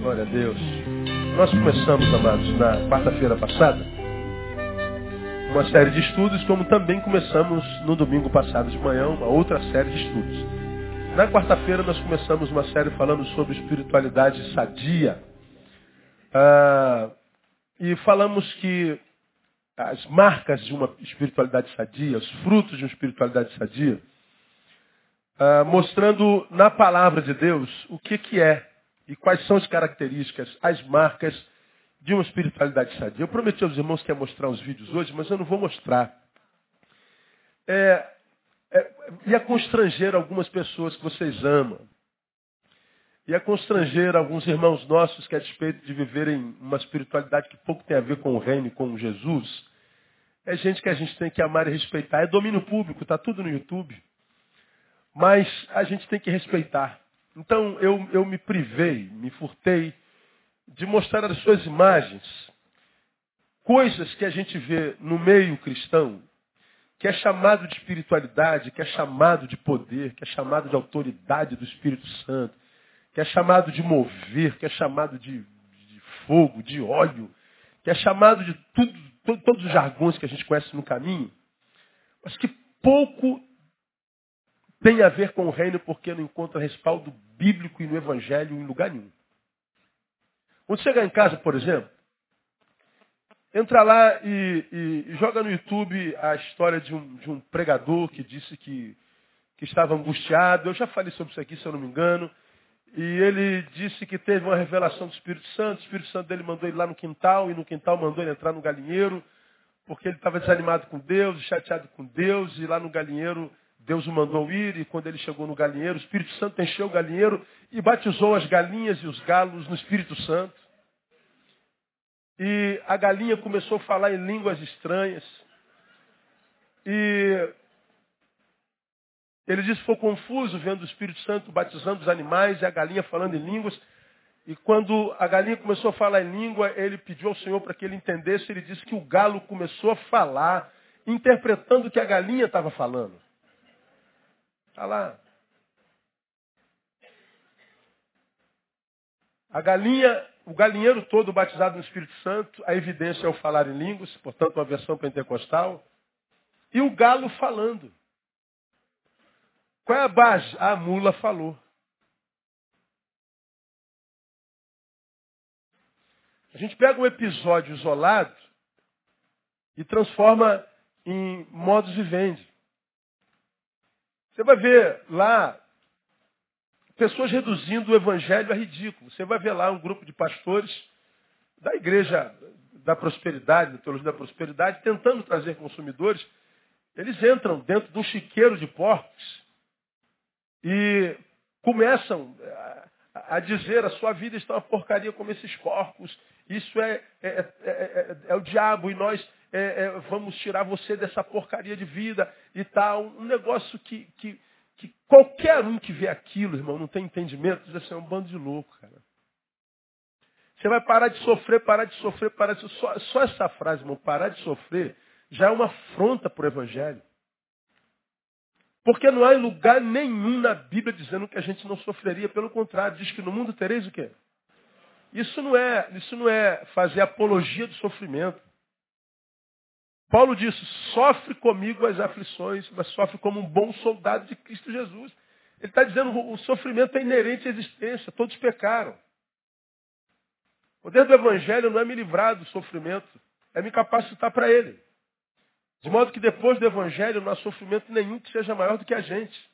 Glória a Deus. Nós começamos, amados, na quarta-feira passada, uma série de estudos, como também começamos no domingo passado de manhã, uma outra série de estudos. Na quarta-feira nós começamos uma série falando sobre espiritualidade sadia. Ah, e falamos que as marcas de uma espiritualidade sadia, os frutos de uma espiritualidade sadia, ah, mostrando na palavra de Deus o que, que é e quais são as características, as marcas de uma espiritualidade sadia. Eu prometi aos irmãos que ia mostrar os vídeos hoje, mas eu não vou mostrar. É, é, ia constranger algumas pessoas que vocês amam. Ia constranger alguns irmãos nossos que, a despeito de viverem uma espiritualidade que pouco tem a ver com o reino e com Jesus, é gente que a gente tem que amar e respeitar. É domínio público, está tudo no YouTube. Mas a gente tem que respeitar. Então eu, eu me privei, me furtei de mostrar as suas imagens, coisas que a gente vê no meio cristão, que é chamado de espiritualidade, que é chamado de poder, que é chamado de autoridade do Espírito Santo, que é chamado de mover, que é chamado de, de fogo, de óleo, que é chamado de tudo, todo, todos os jargões que a gente conhece no caminho, mas que pouco tem a ver com o reino porque não encontra respaldo bíblico e no evangelho em lugar nenhum. Quando chegar em casa, por exemplo, entra lá e, e, joga no YouTube a história de um, de um pregador que disse que, que estava angustiado. Eu já falei sobre isso aqui, se eu não me engano. E ele disse que teve uma revelação do Espírito Santo. O Espírito Santo dele mandou ele lá no quintal, e no quintal mandou ele entrar no galinheiro, porque ele estava desanimado com Deus, chateado com Deus, e lá no galinheiro Deus o mandou ir e quando ele chegou no galinheiro, o Espírito Santo encheu o galinheiro e batizou as galinhas e os galos no Espírito Santo. E a galinha começou a falar em línguas estranhas. E ele disse que ficou confuso vendo o Espírito Santo batizando os animais e a galinha falando em línguas. E quando a galinha começou a falar em língua, ele pediu ao Senhor para que ele entendesse. Ele disse que o galo começou a falar, interpretando o que a galinha estava falando. Está lá. A galinha, o galinheiro todo batizado no Espírito Santo, a evidência é o falar em línguas, portanto, uma versão pentecostal. E o galo falando. Qual é a base? A mula falou. A gente pega um episódio isolado e transforma em modus vivendi. Você vai ver lá pessoas reduzindo o evangelho a ridículo. Você vai ver lá um grupo de pastores da igreja da prosperidade, da teologia da prosperidade, tentando trazer consumidores. Eles entram dentro de um chiqueiro de porcos e começam a dizer a sua vida está uma porcaria como esses porcos. Isso é, é, é, é o diabo e nós vamos tirar você dessa porcaria de vida e tal. Um negócio que, que, que qualquer um que vê aquilo, irmão, não tem entendimento, diz assim, é um bando de louco, cara. Você vai parar de sofrer, parar de sofrer, parar de. Só, só essa frase, irmão, parar de sofrer, já é uma afronta para o Evangelho. Porque não há lugar nenhum na Bíblia dizendo que a gente não sofreria. Pelo contrário, diz que no mundo tereis o quê? Isso não é, isso não é fazer apologia do sofrimento. Paulo disse, sofre comigo as aflições, mas sofre como um bom soldado de Cristo Jesus. Ele está dizendo o sofrimento é inerente à existência, todos pecaram. O poder do Evangelho não é me livrar do sofrimento, é me capacitar para ele. De modo que depois do Evangelho não há sofrimento nenhum que seja maior do que a gente.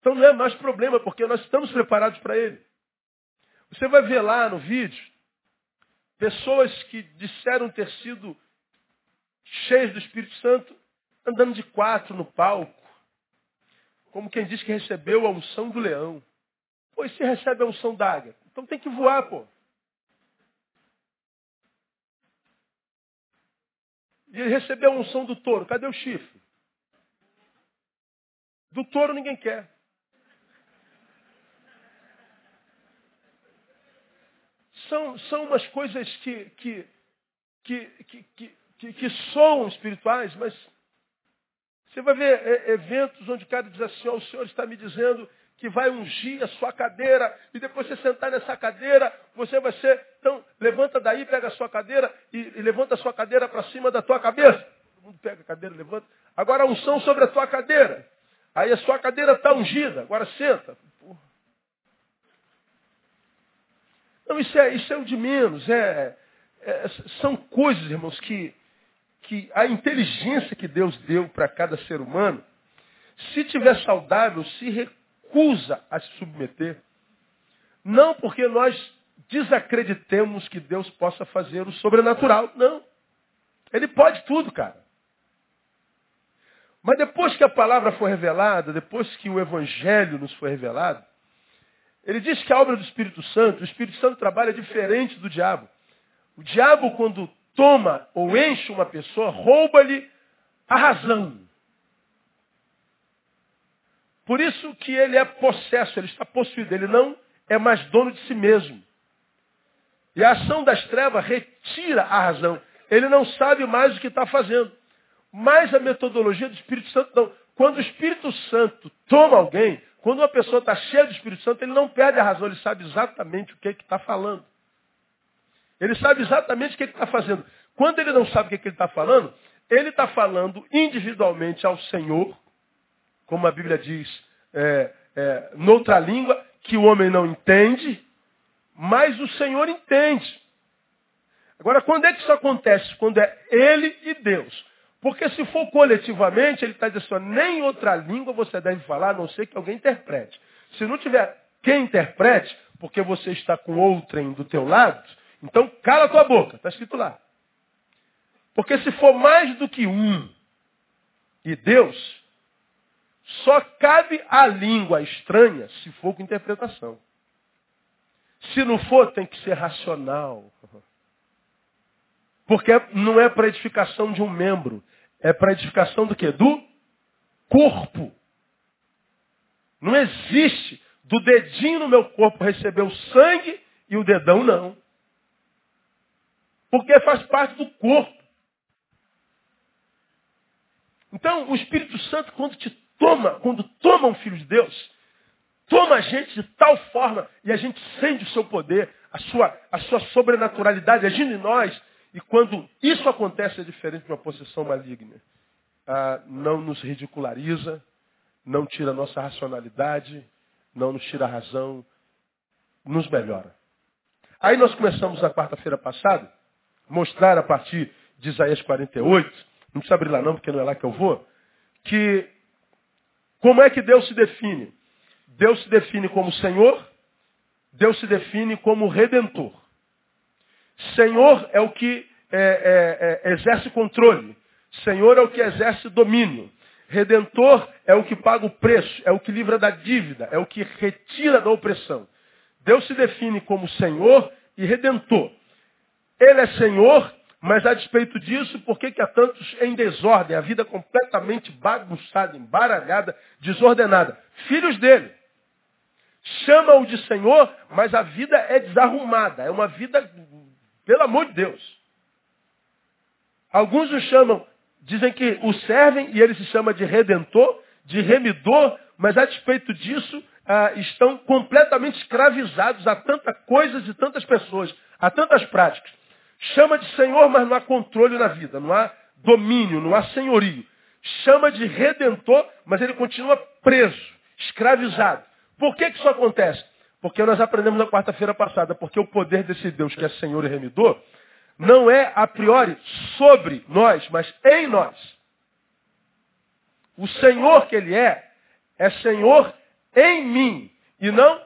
Então não é mais problema, porque nós estamos preparados para ele. Você vai ver lá no vídeo, pessoas que disseram ter sido cheias do Espírito Santo, andando de quatro no palco. Como quem diz que recebeu a unção do leão. Pois se recebe a unção da águia, então tem que voar, pô. E recebeu a unção do touro. Cadê o chifre? Do touro ninguém quer. São, são umas coisas que, que, que, que, que, soam espirituais, mas Você vai ver eventos onde o cara diz assim, oh, o Senhor está me dizendo que vai ungir a sua cadeira, e depois você sentar nessa cadeira, você vai ser, então, levanta daí, pega a sua cadeira e, e levanta a sua cadeira para cima da tua cabeça. Todo mundo pega a cadeira, levanta. Agora unção sobre a tua cadeira. Aí a sua cadeira está ungida, agora senta. Não, isso é, isso é o de menos. É, é, são coisas, irmãos, que, que a inteligência que Deus deu para cada ser humano, se tiver saudável, se recusa a se submeter. Não porque nós desacreditemos que Deus possa fazer o sobrenatural. Não. Ele pode tudo, cara. Mas depois que a palavra foi revelada, depois que o evangelho nos foi revelado, ele diz que a obra do Espírito Santo, o Espírito Santo trabalha diferente do diabo. O diabo, quando toma ou enche uma pessoa, rouba-lhe a razão. Por isso que ele é possesso, ele está possuído, ele não é mais dono de si mesmo. E a ação das trevas retira a razão. Ele não sabe mais o que está fazendo. Mas a metodologia do Espírito Santo não. Quando o Espírito Santo toma alguém, quando uma pessoa está cheia do Espírito Santo, ele não perde a razão, ele sabe exatamente o que é está falando. Ele sabe exatamente o que, é está fazendo. Quando ele não sabe o que, é que ele está falando, ele está falando individualmente ao Senhor, como a Bíblia diz, é, é, noutra língua, que o homem não entende, mas o Senhor entende. Agora, quando é que isso acontece? Quando é ele e Deus. Porque se for coletivamente, ele está dizendo assim, nem outra língua você deve falar, a não ser que alguém interprete. Se não tiver quem interprete, porque você está com outrem do teu lado, então cala tua boca, está escrito lá. Porque se for mais do que um e Deus, só cabe a língua estranha se for com interpretação. Se não for, tem que ser racional. Porque não é para edificação de um membro, é para edificação do quê? Do corpo. Não existe do dedinho no meu corpo receber o sangue e o dedão não. Porque faz parte do corpo. Então, o Espírito Santo, quando te toma, quando toma um filho de Deus, toma a gente de tal forma e a gente sente o seu poder, a sua, a sua sobrenaturalidade agindo em nós. E quando isso acontece, é diferente de uma possessão maligna. Ah, não nos ridiculariza, não tira a nossa racionalidade, não nos tira a razão, nos melhora. Aí nós começamos na quarta-feira passada, mostrar a partir de Isaías 48, não precisa abrir lá não, porque não é lá que eu vou, que como é que Deus se define? Deus se define como Senhor, Deus se define como Redentor. Senhor é o que é, é, é, exerce controle. Senhor é o que exerce domínio. Redentor é o que paga o preço, é o que livra da dívida, é o que retira da opressão. Deus se define como Senhor e Redentor. Ele é Senhor, mas a despeito disso, por que, que há tantos em desordem? A vida completamente bagunçada, embaralhada, desordenada. Filhos dele. Chama-o de Senhor, mas a vida é desarrumada. É uma vida, pelo amor de Deus. Alguns o chamam, dizem que o servem e ele se chama de redentor, de remidor, mas a despeito disso, ah, estão completamente escravizados a tantas coisas e tantas pessoas, a tantas práticas. Chama de Senhor, mas não há controle na vida, não há domínio, não há senhorio. Chama de redentor, mas ele continua preso, escravizado. Por que, que isso acontece? Porque nós aprendemos na quarta-feira passada, porque o poder desse Deus que é Senhor e remidor, não é a priori sobre nós, mas em nós. O Senhor que Ele é, é Senhor em mim e não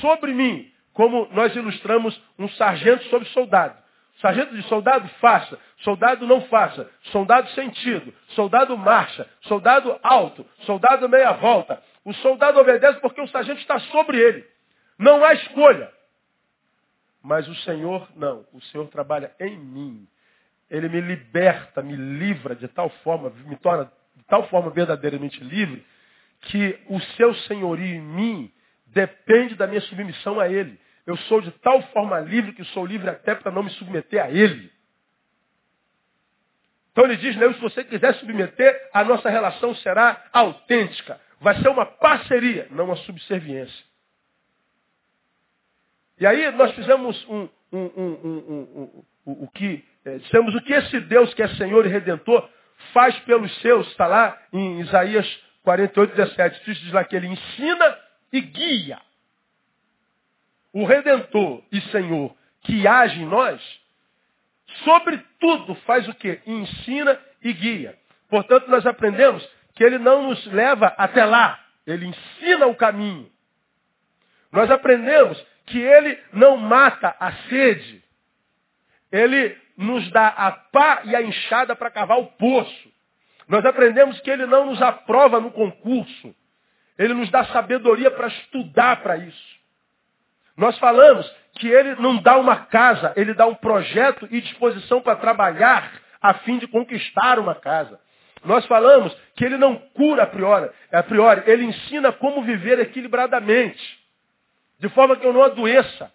sobre mim, como nós ilustramos um sargento sobre soldado. Sargento de soldado, faça. Soldado não faça. Soldado sentido. Soldado marcha. Soldado alto. Soldado meia volta. O soldado obedece porque o sargento está sobre ele. Não há escolha. Mas o Senhor, não. O Senhor trabalha em mim. Ele me liberta, me livra de tal forma, me torna de tal forma verdadeiramente livre, que o seu senhorio em mim depende da minha submissão a Ele. Eu sou de tal forma livre que sou livre até para não me submeter a Ele. Então ele diz, Neus, se você quiser submeter, a nossa relação será autêntica. Vai ser uma parceria, não uma subserviência. E aí nós fizemos um, um, um, o que, é, dissemos o que esse Deus que é Senhor e Redentor faz pelos seus, está lá em Isaías 48, 17. Diz lá que ele ensina e guia. O Redentor e Senhor que age em nós, sobretudo faz o quê? Ensina e guia. Portanto, nós aprendemos que ele não nos leva até lá, ele ensina o caminho. Nós aprendemos que ele não mata a sede, ele nos dá a pá e a enxada para cavar o poço. Nós aprendemos que ele não nos aprova no concurso, ele nos dá sabedoria para estudar para isso. Nós falamos que ele não dá uma casa, ele dá um projeto e disposição para trabalhar a fim de conquistar uma casa. Nós falamos que ele não cura a priori, a priori, ele ensina como viver equilibradamente, de forma que eu não adoeça.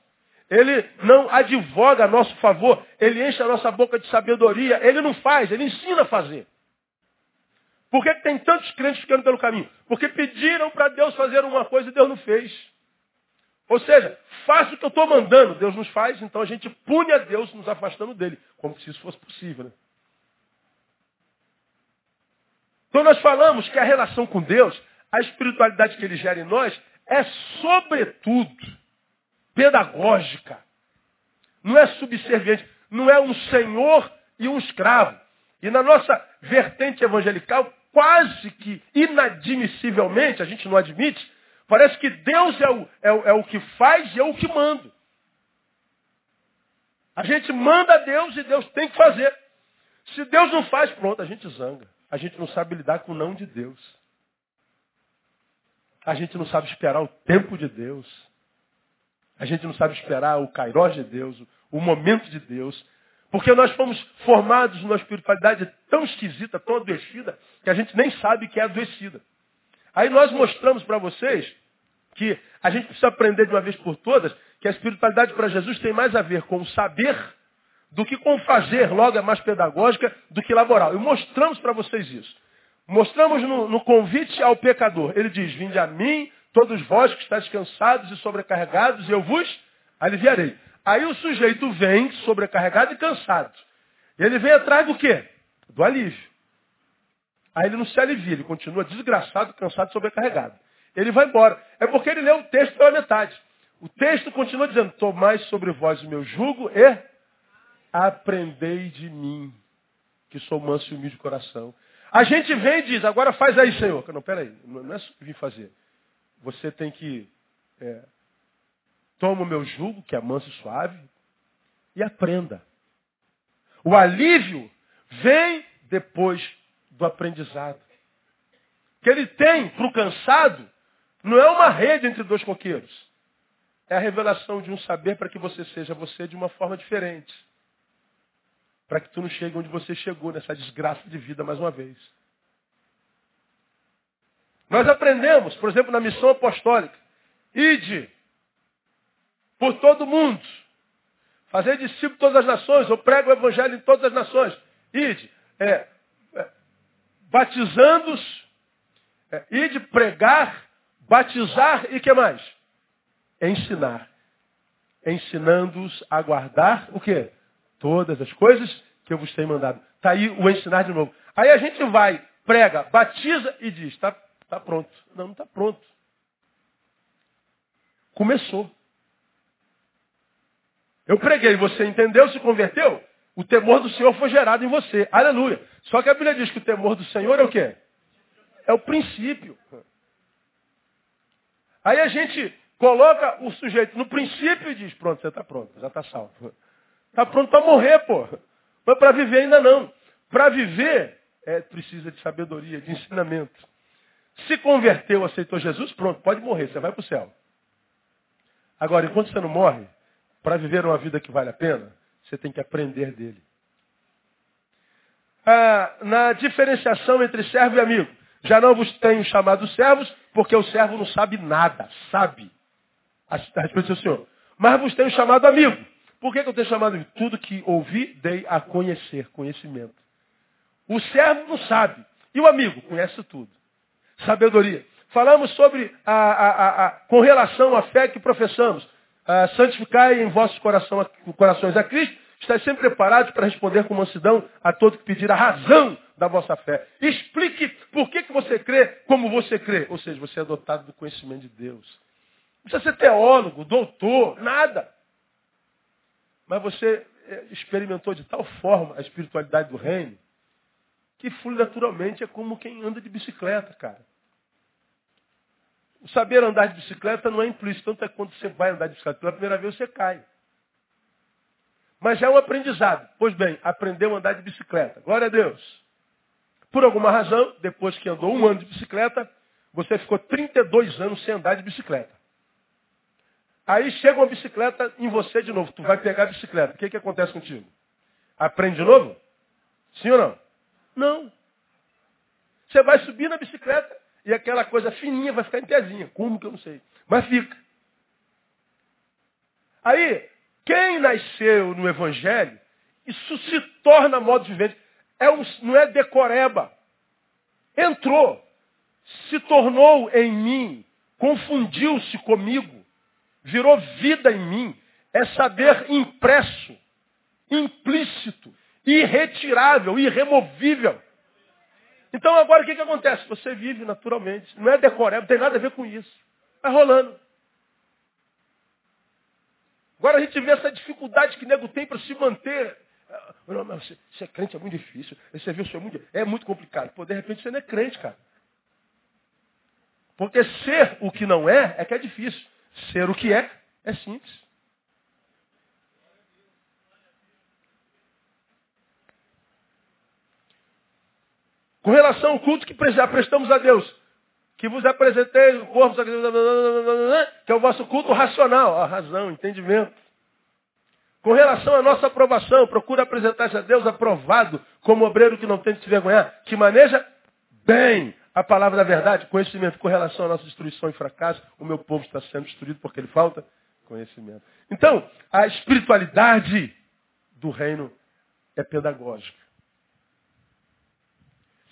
Ele não advoga a nosso favor, ele enche a nossa boca de sabedoria, ele não faz, ele ensina a fazer. Por que tem tantos crentes ficando pelo caminho? Porque pediram para Deus fazer uma coisa e Deus não fez. Ou seja, faça o que eu estou mandando, Deus nos faz, então a gente pune a Deus nos afastando dele, como se isso fosse possível. Né? Então nós falamos que a relação com Deus, a espiritualidade que ele gera em nós, é sobretudo pedagógica. Não é subserviente, não é um senhor e um escravo. E na nossa vertente evangelical, quase que inadmissivelmente, a gente não admite, Parece que Deus é o, é, o, é o que faz e é o que manda. A gente manda a Deus e Deus tem que fazer. Se Deus não faz, pronto, a gente zanga. A gente não sabe lidar com o não de Deus. A gente não sabe esperar o tempo de Deus. A gente não sabe esperar o kairós de Deus, o momento de Deus. Porque nós fomos formados numa espiritualidade tão esquisita, tão adoecida, que a gente nem sabe que é adoecida. Aí nós mostramos para vocês que a gente precisa aprender de uma vez por todas que a espiritualidade para Jesus tem mais a ver com o saber do que com o fazer, logo é mais pedagógica do que laboral. E mostramos para vocês isso. Mostramos no, no, convite ao pecador. Ele diz, vinde a mim, todos vós que estáis cansados e sobrecarregados, eu vos aliviarei. Aí o sujeito vem sobrecarregado e cansado. Ele vem atrás do quê? Do alívio. Aí ele não se alivia, ele continua desgraçado, cansado, sobrecarregado. Ele vai embora. É porque ele leu o texto pela metade. O texto continua dizendo, tomai sobre vós o meu jugo e aprendei de mim, que sou manso e humilde de coração. A gente vem e diz, agora faz aí, Senhor. Não, peraí, não é isso que vim fazer. Você tem que, é, toma o meu jugo, que é manso e suave, e aprenda. O alívio vem depois do aprendizado. Que ele tem para o cansado não é uma rede entre dois coqueiros. É a revelação de um saber para que você seja você de uma forma diferente. Para que tu não chegue onde você chegou, nessa desgraça de vida mais uma vez. Nós aprendemos, por exemplo, na missão apostólica, ide por todo mundo, fazer discípulo todas as nações, eu prego o evangelho em todas as nações. Ide, é, batizando-os, é, e de pregar, batizar e que mais? Ensinar. Ensinando-os a guardar o quê? Todas as coisas que eu vos tenho mandado. Está aí o ensinar de novo. Aí a gente vai, prega, batiza e diz, está tá pronto. Não, não está pronto. Começou. Eu preguei, você entendeu, se converteu? O temor do Senhor foi gerado em você. Aleluia. Só que a Bíblia diz que o temor do Senhor é o quê? É o princípio. Aí a gente coloca o sujeito no princípio e diz, pronto, você está pronto, já está salvo. Está pronto para morrer, pô. Mas para viver ainda não. Para viver, é, precisa de sabedoria, de ensinamento. Se converteu, aceitou Jesus, pronto, pode morrer, você vai para o céu. Agora, enquanto você não morre, para viver uma vida que vale a pena, você tem que aprender dele. Ah, na diferenciação entre servo e amigo. Já não vos tenho chamado servos, porque o servo não sabe nada, sabe. A respeito do Senhor. Mas vos tenho chamado amigo. Por que, que eu tenho chamado amigo? Tudo que ouvi, dei a conhecer, conhecimento. O servo não sabe. E o amigo? Conhece tudo. Sabedoria. Falamos sobre, a, a, a, com relação à fé que professamos. santificai em vossos coração, corações a Cristo. Estais sempre preparados para responder com mansidão a todo que pedir a razão da vossa fé. Explique por que, que você crê como você crê. Ou seja, você é dotado do conhecimento de Deus. Não precisa ser teólogo, doutor, nada. Mas você é, experimentou de tal forma a espiritualidade do reino que flui naturalmente é como quem anda de bicicleta, cara. O saber andar de bicicleta não é implícito, tanto é quando você vai andar de bicicleta pela primeira vez você cai. Mas já é um aprendizado. Pois bem, aprendeu a andar de bicicleta. Glória a Deus. Por alguma razão, depois que andou um ano de bicicleta, você ficou 32 anos sem andar de bicicleta. Aí chega uma bicicleta em você de novo. Tu vai pegar a bicicleta. O que, que acontece contigo? Aprende de novo? Sim ou não? Não. Você vai subir na bicicleta e aquela coisa fininha vai ficar em pezinha. Como que eu não sei? Mas fica. Aí, quem nasceu no Evangelho, isso se torna modo de viver. É um, não é decoreba. Entrou, se tornou em mim, confundiu-se comigo, virou vida em mim. É saber impresso, implícito, irretirável, irremovível. Então agora o que, que acontece? Você vive naturalmente. Não é decoreba, não tem nada a ver com isso. Vai rolando. Agora a gente vê essa dificuldade que nego tem para se manter não, mas você, ser crente é muito difícil. Esse serviço é muito, é muito complicado. Pô, de repente você não é crente, cara. Porque ser o que não é, é que é difícil. Ser o que é, é simples. Com relação ao culto que prestamos a Deus, que vos apresentei o corpo, que é o vosso culto racional, a razão, entendimento. Com relação à nossa aprovação, procura apresentar-se a Deus aprovado como obreiro que não tem de se vergonhar, que maneja bem a palavra da verdade, conhecimento com relação à nossa destruição e fracasso. O meu povo está sendo destruído porque ele falta conhecimento. Então, a espiritualidade do reino é pedagógica.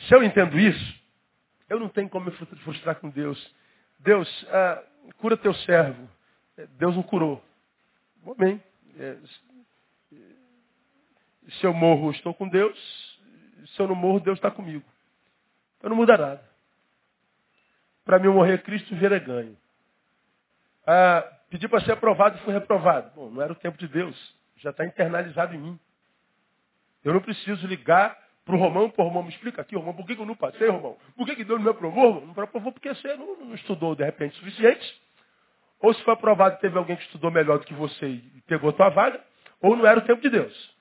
Se eu entendo isso, eu não tenho como me frustrar com Deus. Deus, ah, cura teu servo. Deus não curou. Bem, é, se eu morro, estou com Deus. Se eu não morro, Deus está comigo. Então não muda nada. Para mim, morrer Cristo ver é ganho. Ah, pedi para ser aprovado e fui reprovado. Bom, não era o tempo de Deus. Já está internalizado em mim. Eu não preciso ligar para o Romão, para o Romão me explica aqui, Romão, por que, eu não passei, Romão? Por que, que Deus não me aprovou? Romão? Não aprovou porque você não, não estudou de repente o suficiente. Ou se foi aprovado teve alguém que estudou melhor do que você e pegou a tua vaga, ou não era o tempo de Deus.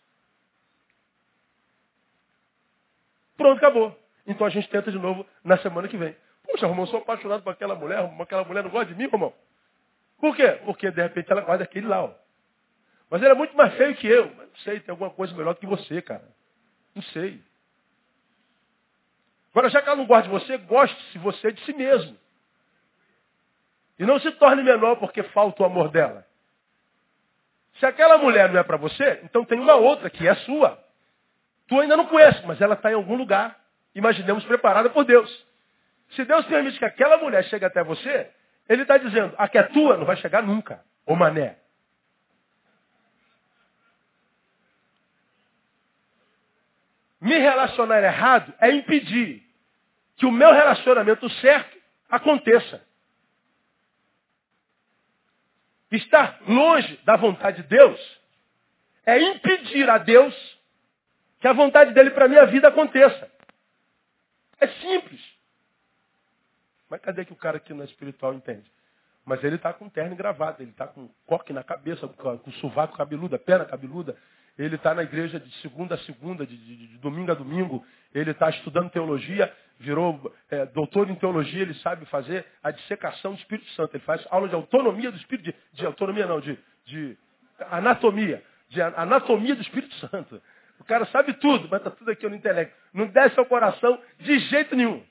Pronto, acabou. Então a gente tenta de novo na semana que vem. Poxa, Romão, sou apaixonado por aquela mulher, aquela mulher não gosta de mim, Romão. Por quê? Porque de repente ela gosta daquele lá, ó. Mas ele é muito mais feio que eu. Mas não sei, tem alguma coisa melhor do que você, cara. Não sei. Agora, já que ela não gosta de você, goste-se você de si mesmo. E não se torne menor porque falta o amor dela. Se aquela mulher não é para você, então tem uma outra que é sua. Tu ainda não conhece, mas ela está em algum lugar. Imaginemos preparada por Deus. Se Deus permite que aquela mulher chegue até você, Ele está dizendo, a que é tua não vai chegar nunca, ô mané. Me relacionar errado é impedir que o meu relacionamento certo aconteça. Estar longe da vontade de Deus é impedir a Deus que a vontade dele para a minha vida aconteça. É simples. Mas cadê que o cara aqui na espiritual entende? Mas ele está com terno gravado, ele está com coque na cabeça, com sovaco cabeludo, perna cabeluda. Ele está na igreja de segunda a segunda, de, de, de domingo a domingo. Ele está estudando teologia, virou é, doutor em teologia, ele sabe fazer a dissecação do Espírito Santo. Ele faz aula de autonomia do Espírito, de, de autonomia não, de, de anatomia, de anatomia do Espírito Santo. O cara sabe tudo, mas está tudo aqui no intelecto. Não desce ao coração de jeito nenhum.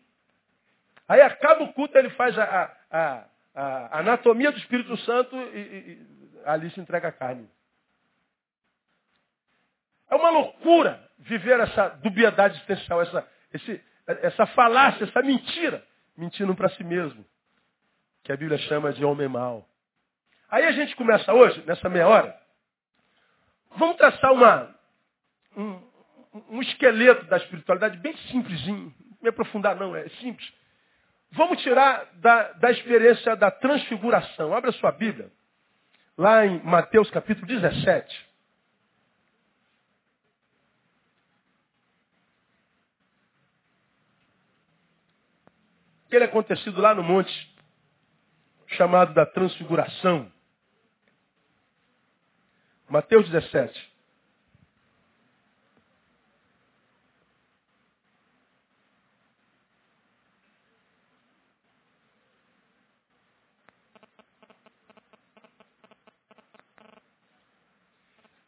Aí acaba o culto, ele faz a, a, a anatomia do Espírito Santo e, e, ali se entrega a carne. É uma loucura viver essa dubiedade existencial, essa, esse, essa falácia, essa mentira, mentindo para si mesmo, que a Bíblia chama de homem mau. Aí a gente começa hoje, nessa meia hora, vamos traçar uma, um, um esqueleto da espiritualidade bem simplesinho, não me aprofundar não, é simples. Vamos tirar da, da experiência da transfiguração. Abra sua Bíblia, lá em Mateus capítulo 17. Aquele acontecido lá no monte, chamado da transfiguração. Mateus 17.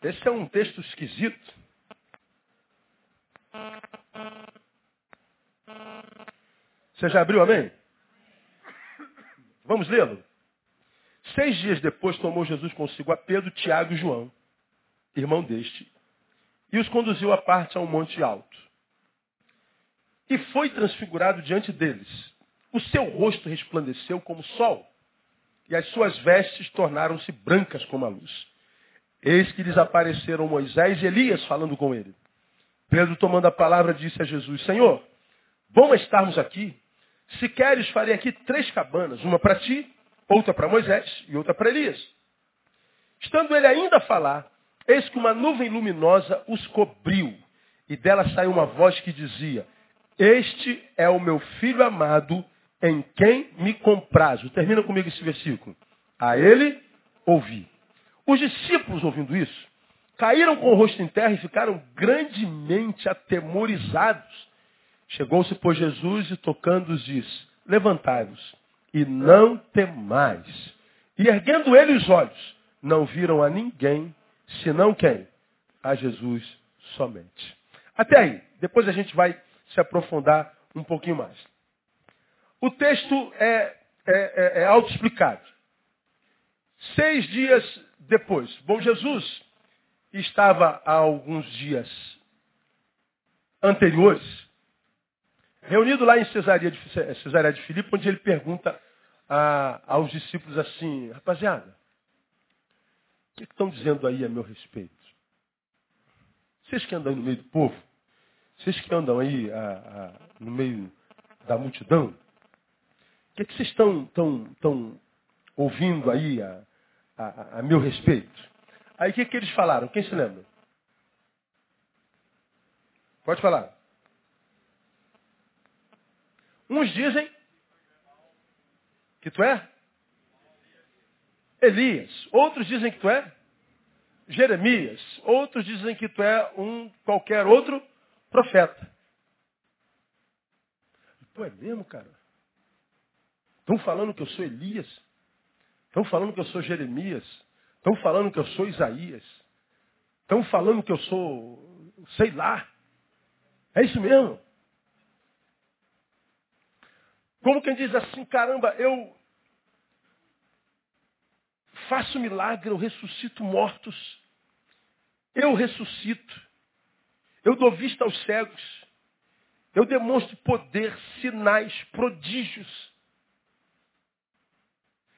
Esse é um texto esquisito. Você já abriu, amém? Vamos lê-lo. Seis dias depois tomou Jesus consigo a Pedro, Tiago e João, irmão deste, e os conduziu à parte a um monte alto. E foi transfigurado diante deles. O seu rosto resplandeceu como sol, e as suas vestes tornaram-se brancas como a luz. Eis que lhes apareceram Moisés e Elias falando com ele. Pedro, tomando a palavra, disse a Jesus, Senhor, bom estarmos aqui. Se queres, farei aqui três cabanas, uma para ti, outra para Moisés e outra para Elias. Estando ele ainda a falar, eis que uma nuvem luminosa os cobriu, e dela saiu uma voz que dizia, Este é o meu filho amado, em quem me comprazo. Termina comigo esse versículo. A ele ouvi. Os discípulos, ouvindo isso, caíram com o rosto em terra e ficaram grandemente atemorizados. Chegou-se, pois, Jesus e tocando-os disse, levantai-vos e não temais. E erguendo ele os olhos, não viram a ninguém, senão quem? A Jesus somente. Até aí. Depois a gente vai se aprofundar um pouquinho mais. O texto é, é, é, é autoexplicado. Seis dias depois. Bom, Jesus estava há alguns dias anteriores, reunido lá em Cesareia de, Cesareia de Filipe, onde ele pergunta a, aos discípulos assim, rapaziada, o que estão dizendo aí a meu respeito? Vocês que andam no meio do povo, vocês que andam aí a, a, no meio da multidão, o que, é que vocês estão, estão, estão ouvindo aí a, a, a meu respeito. Aí o que, que eles falaram? Quem se lembra? Pode falar. Uns dizem que tu é Elias. Outros dizem que tu é Jeremias. Outros dizem que tu é um qualquer outro profeta. Pô, é mesmo, cara? Estão falando que eu sou Elias? Estão falando que eu sou Jeremias. Estão falando que eu sou Isaías. Estão falando que eu sou, sei lá. É isso mesmo. Como quem diz assim, caramba, eu faço milagre, eu ressuscito mortos. Eu ressuscito. Eu dou vista aos cegos. Eu demonstro poder, sinais, prodígios.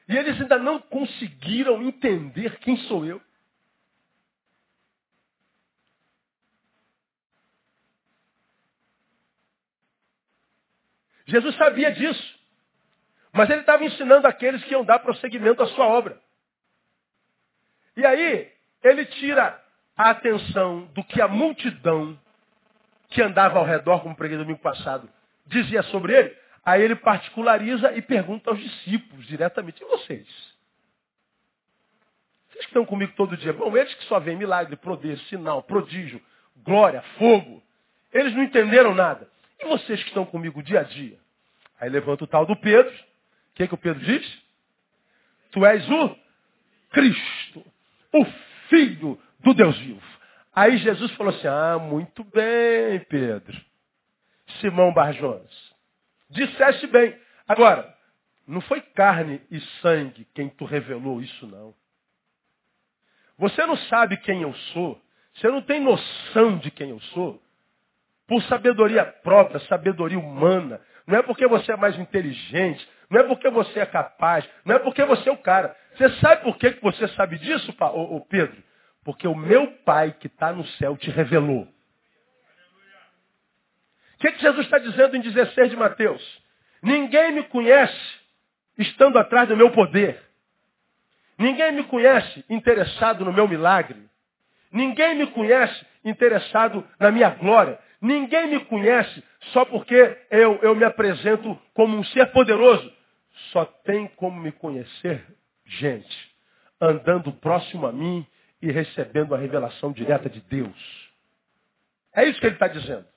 E eles ainda não conseguiram entender quem sou eu. Jesus sabia disso. Mas ele estava ensinando aqueles que iam dar prosseguimento à sua obra. E aí, ele tira a atenção do que a multidão que andava ao redor, como preguei domingo passado, dizia sobre ele, Aí ele particulariza e pergunta aos discípulos diretamente, e vocês? Vocês que estão comigo todo dia? Bom, eles que só veem milagre, poder, sinal, prodígio, glória, fogo. Eles não entenderam nada. E vocês que estão comigo dia a dia? Aí levanta o tal do Pedro. O que, é que o Pedro diz? Tu és o Cristo, o Filho do Deus vivo. Aí Jesus falou assim, ah, muito bem, Pedro. Simão Barjonas. Disseste bem. Agora, não foi carne e sangue quem tu revelou isso, não. Você não sabe quem eu sou Você não tem noção de quem eu sou. Por sabedoria própria, sabedoria humana. Não é porque você é mais inteligente, não é porque você é capaz, não é porque você é o cara. Você sabe por que você sabe disso, Pedro? Porque o meu Pai que está no céu te revelou. Que, que Jesus está dizendo em 16 de Mateus? Ninguém me conhece estando atrás do meu poder. Ninguém me conhece interessado no meu milagre. Ninguém me conhece interessado na minha glória. Ninguém me conhece só porque eu, eu me apresento como um ser poderoso. Só tem como me conhecer gente andando próximo a mim e recebendo a revelação direta de Deus. É isso que ele está dizendo.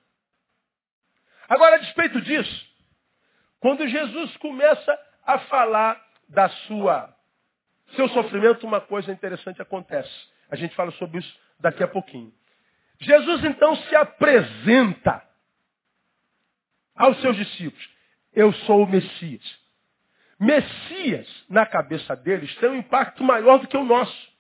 Agora, a despeito disso, quando Jesus começa a falar da sua seu sofrimento, uma coisa interessante acontece. A gente fala sobre isso daqui a pouquinho. Jesus então se apresenta aos seus discípulos. Eu sou o Messias. Messias, na cabeça deles, tem um impacto maior do que o nosso.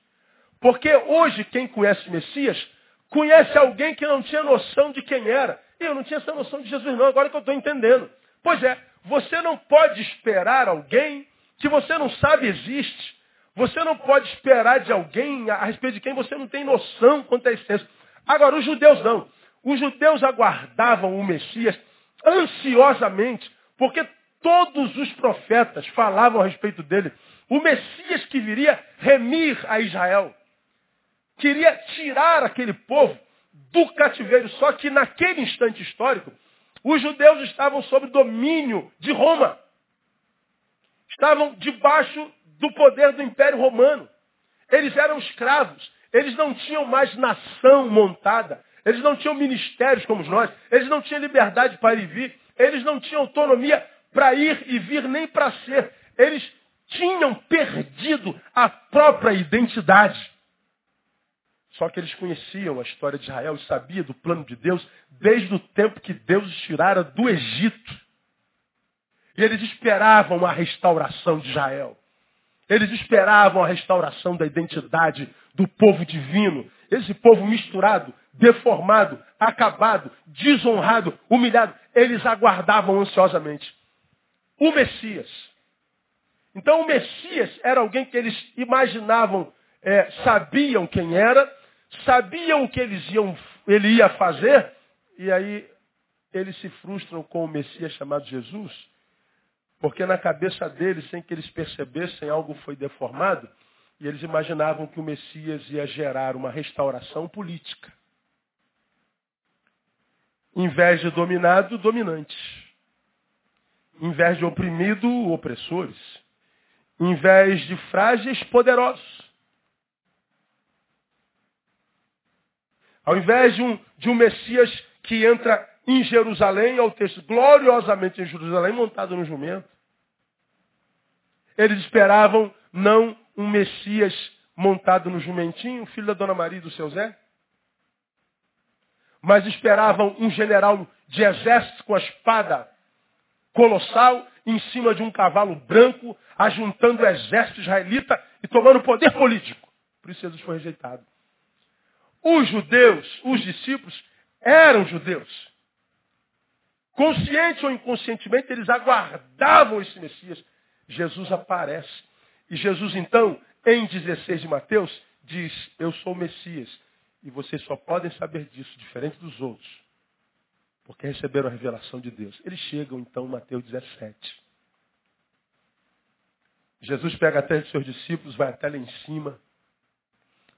Porque hoje, quem conhece Messias, conhece alguém que não tinha noção de quem era. Eu não tinha essa noção de Jesus, não, agora que eu estou entendendo. Pois é, você não pode esperar alguém que você não sabe existe. Você não pode esperar de alguém a respeito de quem você não tem noção quanto à essência. Agora, os judeus não. Os judeus aguardavam o Messias ansiosamente, porque todos os profetas falavam a respeito dele. O Messias que viria remir a Israel. Queria tirar aquele povo do cativeiro. Só que naquele instante histórico, os judeus estavam sob domínio de Roma. Estavam debaixo do poder do Império Romano. Eles eram escravos. Eles não tinham mais nação montada. Eles não tinham ministérios como nós. Eles não tinham liberdade para ir e vir. Eles não tinham autonomia para ir e vir nem para ser. Eles tinham perdido a própria identidade. Só que eles conheciam a história de Israel e sabiam do plano de Deus desde o tempo que Deus os tirara do Egito. E eles esperavam a restauração de Israel. Eles esperavam a restauração da identidade do povo divino. Esse povo misturado, deformado, acabado, desonrado, humilhado. Eles aguardavam ansiosamente o Messias. Então o Messias era alguém que eles imaginavam, é, sabiam quem era, sabiam o que eles iam, ele ia fazer, e aí eles se frustram com o Messias chamado Jesus, porque na cabeça deles, sem que eles percebessem, algo foi deformado, e eles imaginavam que o Messias ia gerar uma restauração política. Em vez de dominado, dominante. Em vez de oprimido, opressores. Em vez de frágeis, poderosos. Ao invés de um, de um Messias que entra em Jerusalém, ao texto, gloriosamente em Jerusalém, montado no jumento. Eles esperavam não um Messias montado no jumentinho, filho da Dona Maria e do seu Zé, mas esperavam um general de exército com a espada colossal em cima de um cavalo branco, ajuntando o exército israelita e tomando poder político. Por isso Jesus foi rejeitado. Os judeus, os discípulos, eram judeus. Consciente ou inconscientemente, eles aguardavam esse Messias. Jesus aparece. E Jesus, então, em 16 de Mateus, diz: Eu sou o Messias. E vocês só podem saber disso, diferente dos outros, porque receberam a revelação de Deus. Eles chegam, então, Mateus 17. Jesus pega até os seus discípulos, vai até lá em cima,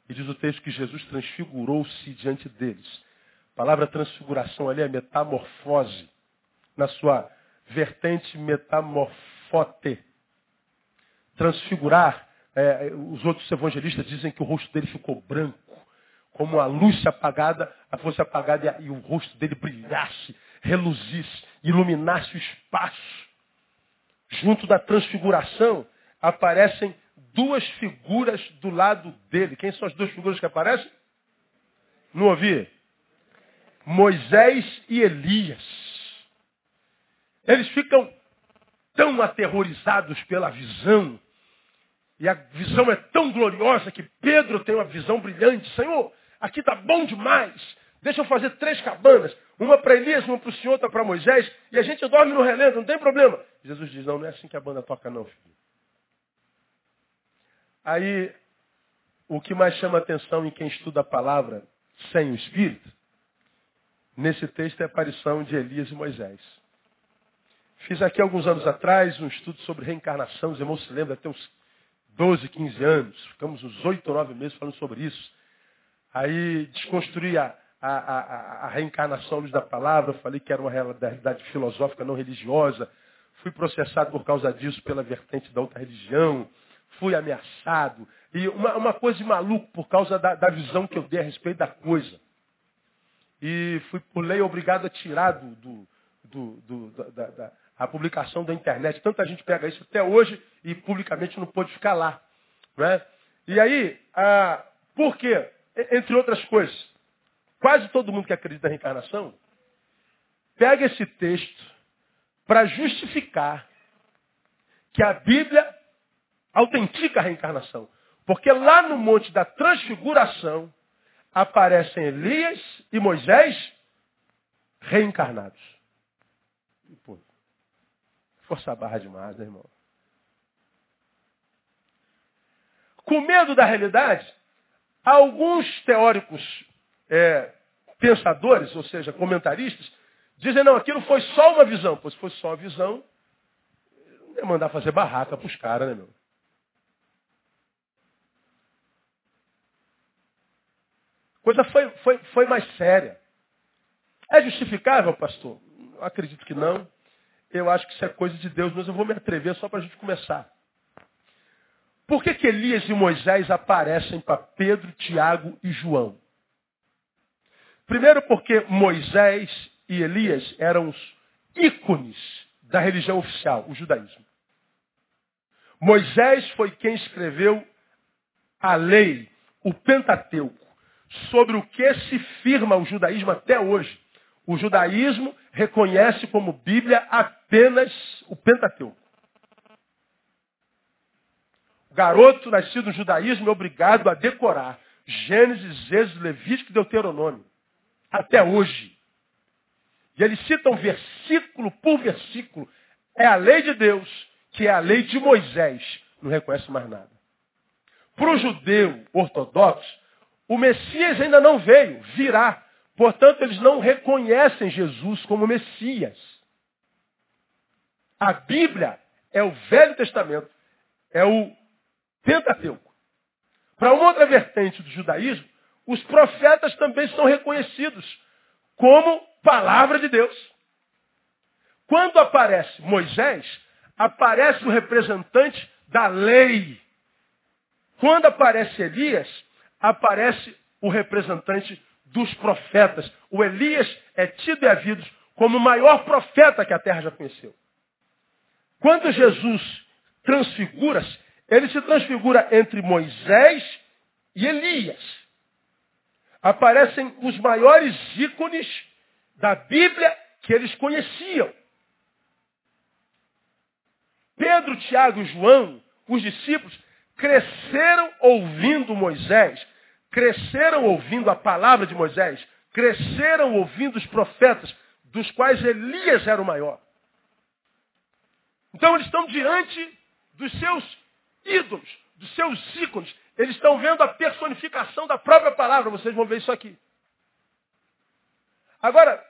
e diz o texto que Jesus transfigurou-se diante deles. A palavra transfiguração ali é metamorfose, na sua vertente metamorfote. Transfigurar, é, os outros evangelistas dizem que o rosto dele ficou branco, como a luz apagada, fosse apagada e, e o rosto dele brilhasse, reluzisse, iluminasse o espaço. Junto da transfiguração aparecem duas figuras do lado dele. Quem são as duas figuras que aparecem? Não ouvi? Moisés e Elias. Eles ficam tão aterrorizados pela visão. E a visão é tão gloriosa que Pedro tem uma visão brilhante. Senhor, aqui está bom demais. Deixa eu fazer três cabanas, uma para Elias, uma para o Senhor, outra para Moisés, e a gente dorme no relento, não tem problema. Jesus diz, não, não é assim que a banda toca não, filho. Aí, o que mais chama atenção em quem estuda a palavra sem o Espírito, nesse texto é a aparição de Elias e Moisés. Fiz aqui alguns anos atrás um estudo sobre reencarnação, os irmãos se lembram, até uns 12, 15 anos, ficamos uns 8 ou 9 meses falando sobre isso. Aí desconstruí a, a, a, a reencarnação à luz da palavra, falei que era uma realidade filosófica, não religiosa. Fui processado por causa disso pela vertente da outra religião. Fui ameaçado. E uma, uma coisa de maluco por causa da, da, visão que eu dei a respeito da coisa. E fui por lei obrigado a tirar do, do, do, do da, da, a publicação da internet. Tanta gente pega isso até hoje e publicamente não pôde ficar lá. Né? E aí, ah, por quê? Entre outras coisas, quase todo mundo que acredita na reencarnação pega esse texto para justificar que a Bíblia autentica a reencarnação. Porque lá no Monte da Transfiguração aparecem Elias e Moisés reencarnados. Ponto. Força a barra demais, né, irmão? Com medo da realidade, alguns teóricos é, pensadores, ou seja, comentaristas, dizem, não, aquilo foi só uma visão. Pois fosse só uma visão, ia mandar fazer barraca para os caras, né, meu? Coisa foi, foi, foi mais séria. É justificável, pastor? Acredito que não. Eu acho que isso é coisa de Deus, mas eu vou me atrever só para a gente começar. Por que, que Elias e Moisés aparecem para Pedro, Tiago e João? Primeiro porque Moisés e Elias eram os ícones da religião oficial, o judaísmo. Moisés foi quem escreveu a lei, o Pentateuco, sobre o que se firma o judaísmo até hoje. O judaísmo reconhece como Bíblia apenas o Pentateuco. O garoto nascido no judaísmo é obrigado a decorar Gênesis, Êxodo, Levítico e Deuteronômio. Até hoje. E eles citam versículo por versículo. É a lei de Deus, que é a lei de Moisés. Não reconhece mais nada. Para o judeu ortodoxo, o Messias ainda não veio, virá. Portanto, eles não reconhecem Jesus como Messias. A Bíblia é o Velho Testamento, é o Pentateuco. Para uma outra vertente do judaísmo, os profetas também são reconhecidos como palavra de Deus. Quando aparece Moisés, aparece o representante da lei. Quando aparece Elias, aparece o representante dos profetas. O Elias é tido e havido como o maior profeta que a terra já conheceu. Quando Jesus transfigura-se, ele se transfigura entre Moisés e Elias. Aparecem os maiores ícones da Bíblia que eles conheciam. Pedro, Tiago e João, os discípulos, cresceram ouvindo Moisés, cresceram ouvindo a palavra de Moisés, cresceram ouvindo os profetas, dos quais Elias era o maior. Então eles estão diante dos seus ídolos, dos seus ícones. Eles estão vendo a personificação da própria palavra. Vocês vão ver isso aqui. Agora,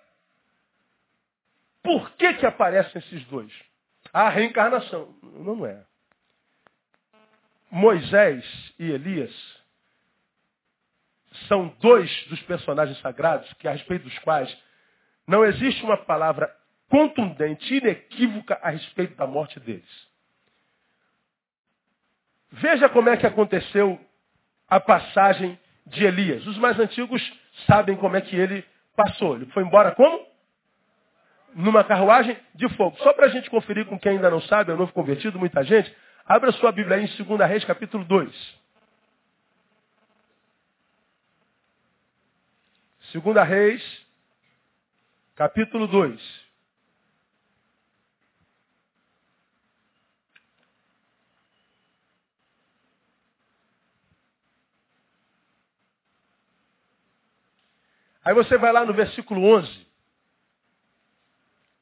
por que que aparecem esses dois? A reencarnação. Não é. Moisés e Elias são dois dos personagens sagrados que a respeito dos quais não existe uma palavra contundente, inequívoca a respeito da morte deles. Veja como é que aconteceu a passagem de Elias. Os mais antigos sabem como é que ele passou. Ele foi embora como? Numa carruagem de fogo. Só para a gente conferir com quem ainda não sabe, é novo convertido, muita gente. Abra sua Bíblia aí em 2 Reis, capítulo 2. 2 Reis, capítulo 2. Aí você vai lá no versículo 11.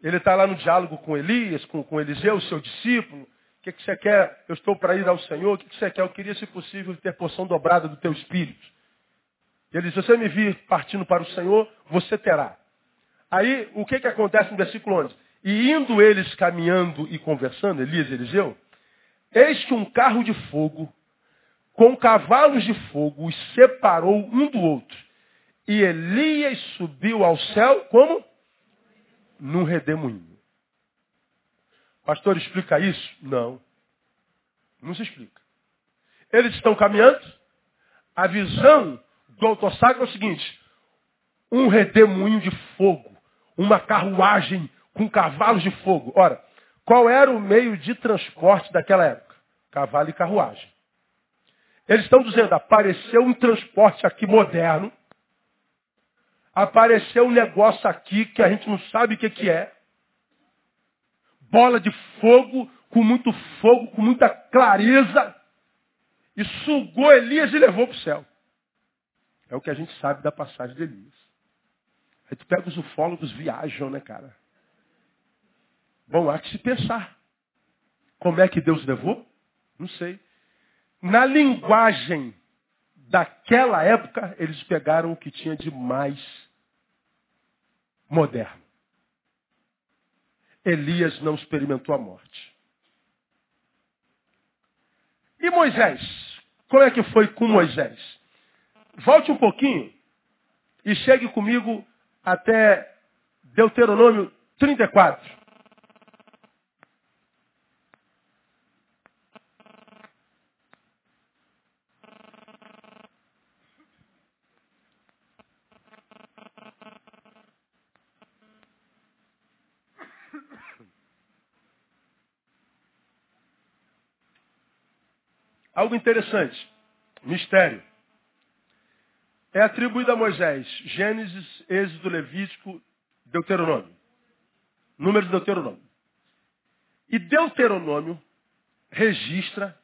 Ele está lá no diálogo com Elias, com, com Eliseu, seu discípulo. Que, que você quer? Eu estou para ir ao Senhor. O que, que você quer? Eu queria, se possível, ter porção dobrada do teu espírito. Ele diz, se você me vir partindo para o Senhor, você terá. Aí, o que, que acontece no versículo 11? E indo eles caminhando e conversando, Elias e Eliseu, eis que um carro de fogo, com cavalos de fogo, os separou um do outro. E Elias subiu ao céu como? Num redemoinho. Pastor, explica isso? Não. Não se explica. Eles estão caminhando. A visão do autossacro é o seguinte. Um redemoinho de fogo. Uma carruagem com cavalos de fogo. Ora, qual era o meio de transporte daquela época? Cavalo e carruagem. Eles estão dizendo, apareceu um transporte aqui moderno, apareceu um negócio aqui que a gente não sabe o que, que é. Bola de fogo, com muito fogo, com muita clareza. E sugou Elias e levou para o céu. É o que a gente sabe da passagem de Elias. Aí tu pega os ufólogos, viajam, né, cara? Bom, há que se pensar. Como é que Deus levou? Não sei. Na linguagem daquela época, eles pegaram o que tinha de mais moderno. Elias não experimentou a morte. E Moisés? Como é que foi com Moisés? Volte um pouquinho e chegue comigo até Deuteronômio 34. Algo interessante. Mistério. É atribuído a Moisés. Gênesis, Êxodo, Levítico, Deuteronômio. Número de Deuteronômio. E Deuteronômio registra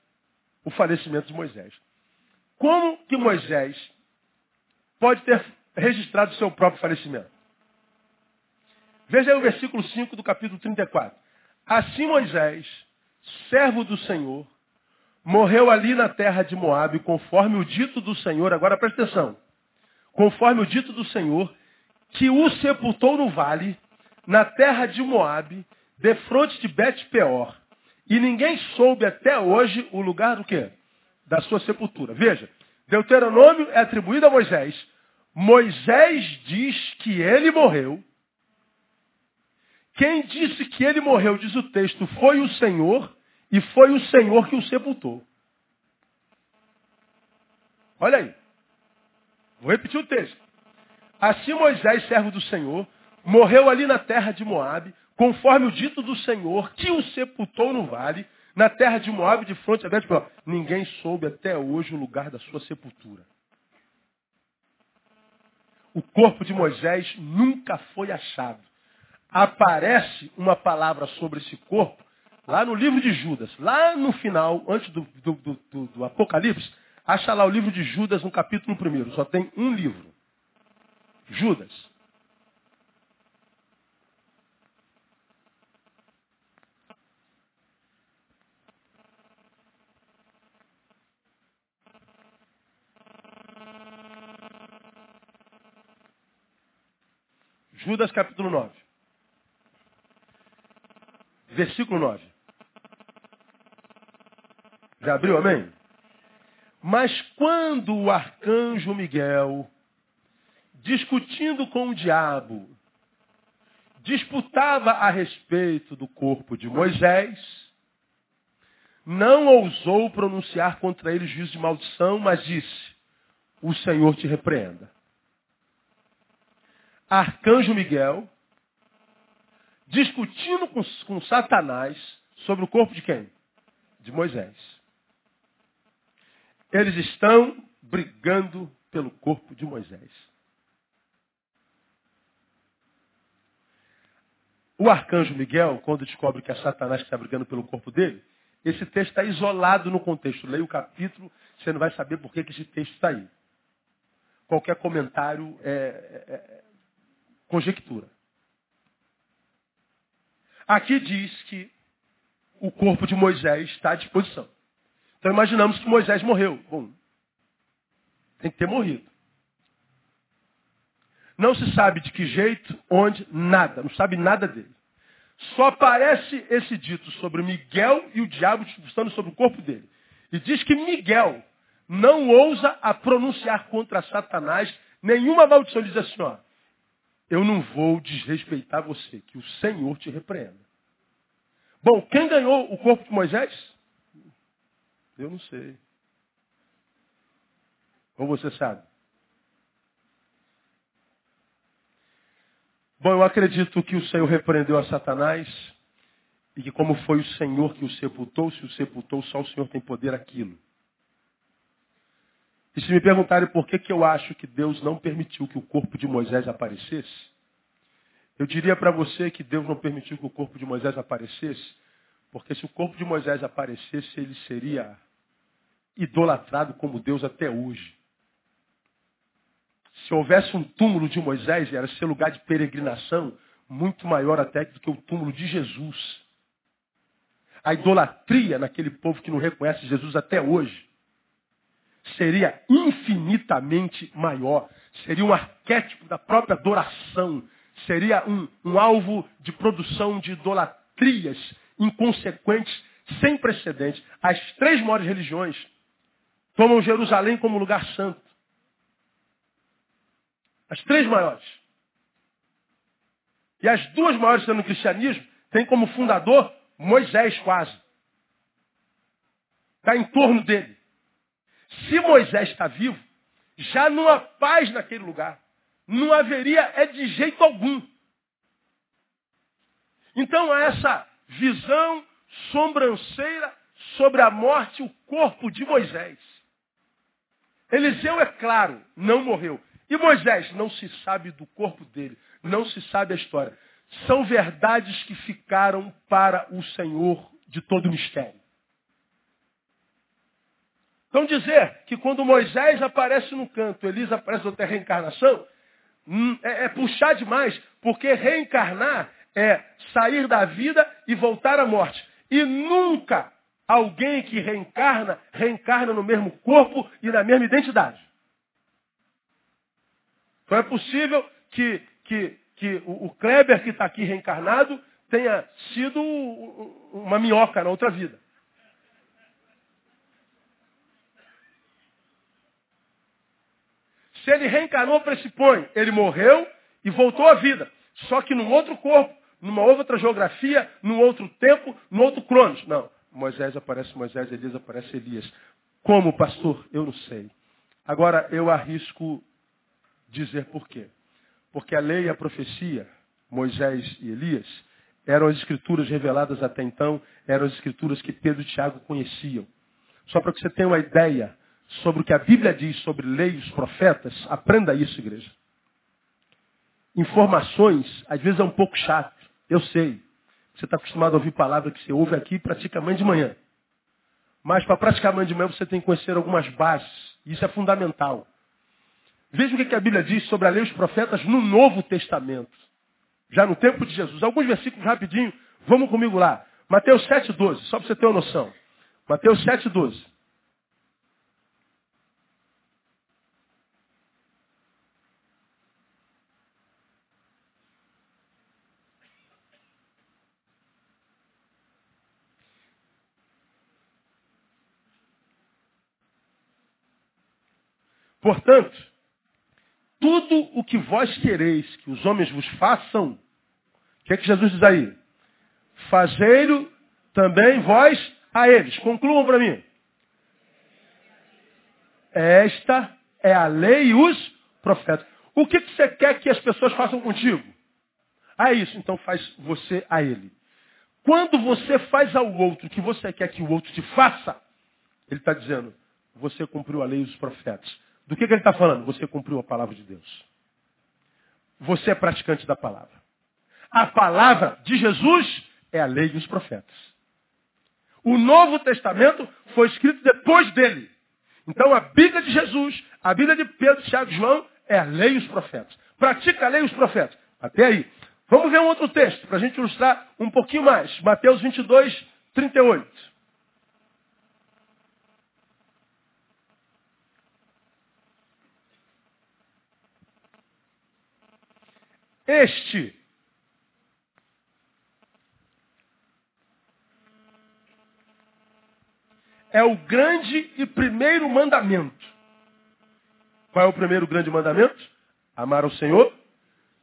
o falecimento de Moisés. Como que Moisés pode ter registrado o seu próprio falecimento? Veja aí o versículo 5 do capítulo 34. Assim Moisés, servo do Senhor, morreu ali na terra de Moabe, conforme o dito do Senhor, agora presta atenção, conforme o dito do Senhor, que o sepultou no vale, na terra de Moabe, de fronte de Bet-peor. E ninguém soube até hoje o lugar do quê? Da sua sepultura. Veja, Deuteronômio é atribuído a Moisés. Moisés diz que ele morreu. Quem disse que ele morreu, diz o texto, foi o Senhor. E foi o Senhor que o sepultou. Olha aí. Vou repetir o texto. Assim Moisés, servo do Senhor, morreu ali na terra de Moabe, conforme o dito do Senhor, que o sepultou no vale, na terra de Moabe, de fronte a Bet Ninguém soube até hoje o lugar da sua sepultura. O corpo de Moisés nunca foi achado. Aparece uma palavra sobre esse corpo Lá no livro de Judas, lá no final, antes do, do, do, do Apocalipse, acha lá o livro de Judas no capítulo 1. Só tem um livro. Judas. Judas capítulo 9. Versículo 9. Já abriu, amém? Mas quando o arcanjo Miguel, discutindo com o diabo, disputava a respeito do corpo de Moisés, não ousou pronunciar contra ele juízo de maldição, mas disse, o Senhor te repreenda. Arcanjo Miguel, discutindo com, com Satanás sobre o corpo de quem? De Moisés. Eles estão brigando pelo corpo de Moisés. O arcanjo Miguel, quando descobre que é Satanás que está brigando pelo corpo dele, esse texto está isolado no contexto. Leia o capítulo, você não vai saber por que, esse texto está aí. qualquer comentário é, é, é conjectura. Aqui diz que o corpo de Moisés está à disposição. Então imaginamos que Moisés morreu. Bom, tem que ter morrido. Não se sabe de que jeito, onde, nada. Não sabe nada dele. Só aparece esse dito sobre Miguel e o diabo disputando sobre o corpo dele. E diz que Miguel não ousa a pronunciar contra Satanás nenhuma maldição. Diz assim, ó, eu não vou desrespeitar você, que o Senhor te repreenda. Bom, quem ganhou o corpo de Moisés? Eu não sei. Ou você sabe? Bom, eu acredito que o Senhor repreendeu a Satanás e que como foi o Senhor que o sepultou, se o sepultou, só o Senhor tem poder aquilo. E se me perguntarem por que, que eu acho que Deus não permitiu que o corpo de Moisés aparecesse, eu diria para você que Deus não permitiu que o corpo de Moisés aparecesse, porque se o corpo de Moisés aparecesse, ele seria idolatrado como Deus até hoje. Se houvesse um túmulo de Moisés, era ser lugar de peregrinação muito maior até do que o túmulo de Jesus. A idolatria naquele povo que não reconhece Jesus até hoje seria infinitamente maior. Seria um arquétipo da própria adoração. Seria um, um alvo de produção de idolatrias inconsequentes, sem precedentes. As três maiores religiões tomam Jerusalém como lugar santo. As três maiores. E as duas maiores sendo o cristianismo, têm como fundador Moisés quase. Está em torno dele. Se Moisés está vivo, já não há paz naquele lugar. Não haveria é de jeito algum. Então há essa visão sobranceira sobre a morte, o corpo de Moisés. Eliseu, é claro, não morreu. E Moisés, não se sabe do corpo dele, não se sabe a história. São verdades que ficaram para o Senhor de todo o mistério. Então dizer que quando Moisés aparece no canto, Elias aparece outra reencarnação, hum, é, é puxar demais, porque reencarnar é sair da vida e voltar à morte. E nunca alguém que reencarna, reencarna no mesmo corpo e na mesma identidade. Então é possível que, que, que o Kleber que está aqui reencarnado tenha sido uma minhoca na outra vida. Se ele reencarnou, pressupõe, ele morreu e voltou à vida. Só que num outro corpo, numa outra geografia, num outro tempo, num outro cronos. Não. Moisés aparece Moisés, Elias aparece Elias. Como, pastor? Eu não sei. Agora, eu arrisco dizer por quê. Porque a lei e a profecia, Moisés e Elias, eram as escrituras reveladas até então, eram as escrituras que Pedro e Tiago conheciam. Só para que você tenha uma ideia sobre o que a Bíblia diz sobre lei e os profetas, aprenda isso, igreja. Informações, às vezes é um pouco chato, eu sei. Você está acostumado a ouvir palavras que você ouve aqui e pratica amanhã de manhã. Mas para praticar amanhã de manhã você tem que conhecer algumas bases. Isso é fundamental. Veja o que a Bíblia diz sobre a lei e os profetas no Novo Testamento. Já no tempo de Jesus. Alguns versículos rapidinho. Vamos comigo lá. Mateus 7,12, só para você ter uma noção. Mateus 7,12. Portanto, tudo o que vós quereis que os homens vos façam, o que é que Jesus diz aí? Fazei-lo também vós a eles. Concluam para mim. Esta é a lei e os profetas. O que, que você quer que as pessoas façam contigo? Ah, é isso. Então faz você a ele. Quando você faz ao outro o que você quer que o outro te faça, ele está dizendo, você cumpriu a lei e os profetas. Do que, que ele está falando? Você cumpriu a palavra de Deus. Você é praticante da palavra. A palavra de Jesus é a lei dos profetas. O Novo Testamento foi escrito depois dele. Então a Bíblia de Jesus, A Bíblia de Pedro, Tiago e João é a lei e os profetas. Pratica a lei e os profetas. Até aí. Vamos ver um outro texto, para a gente ilustrar um pouquinho mais. Mateus 22, 38. Este é o grande e primeiro mandamento. Qual é o primeiro grande mandamento? Amar ao Senhor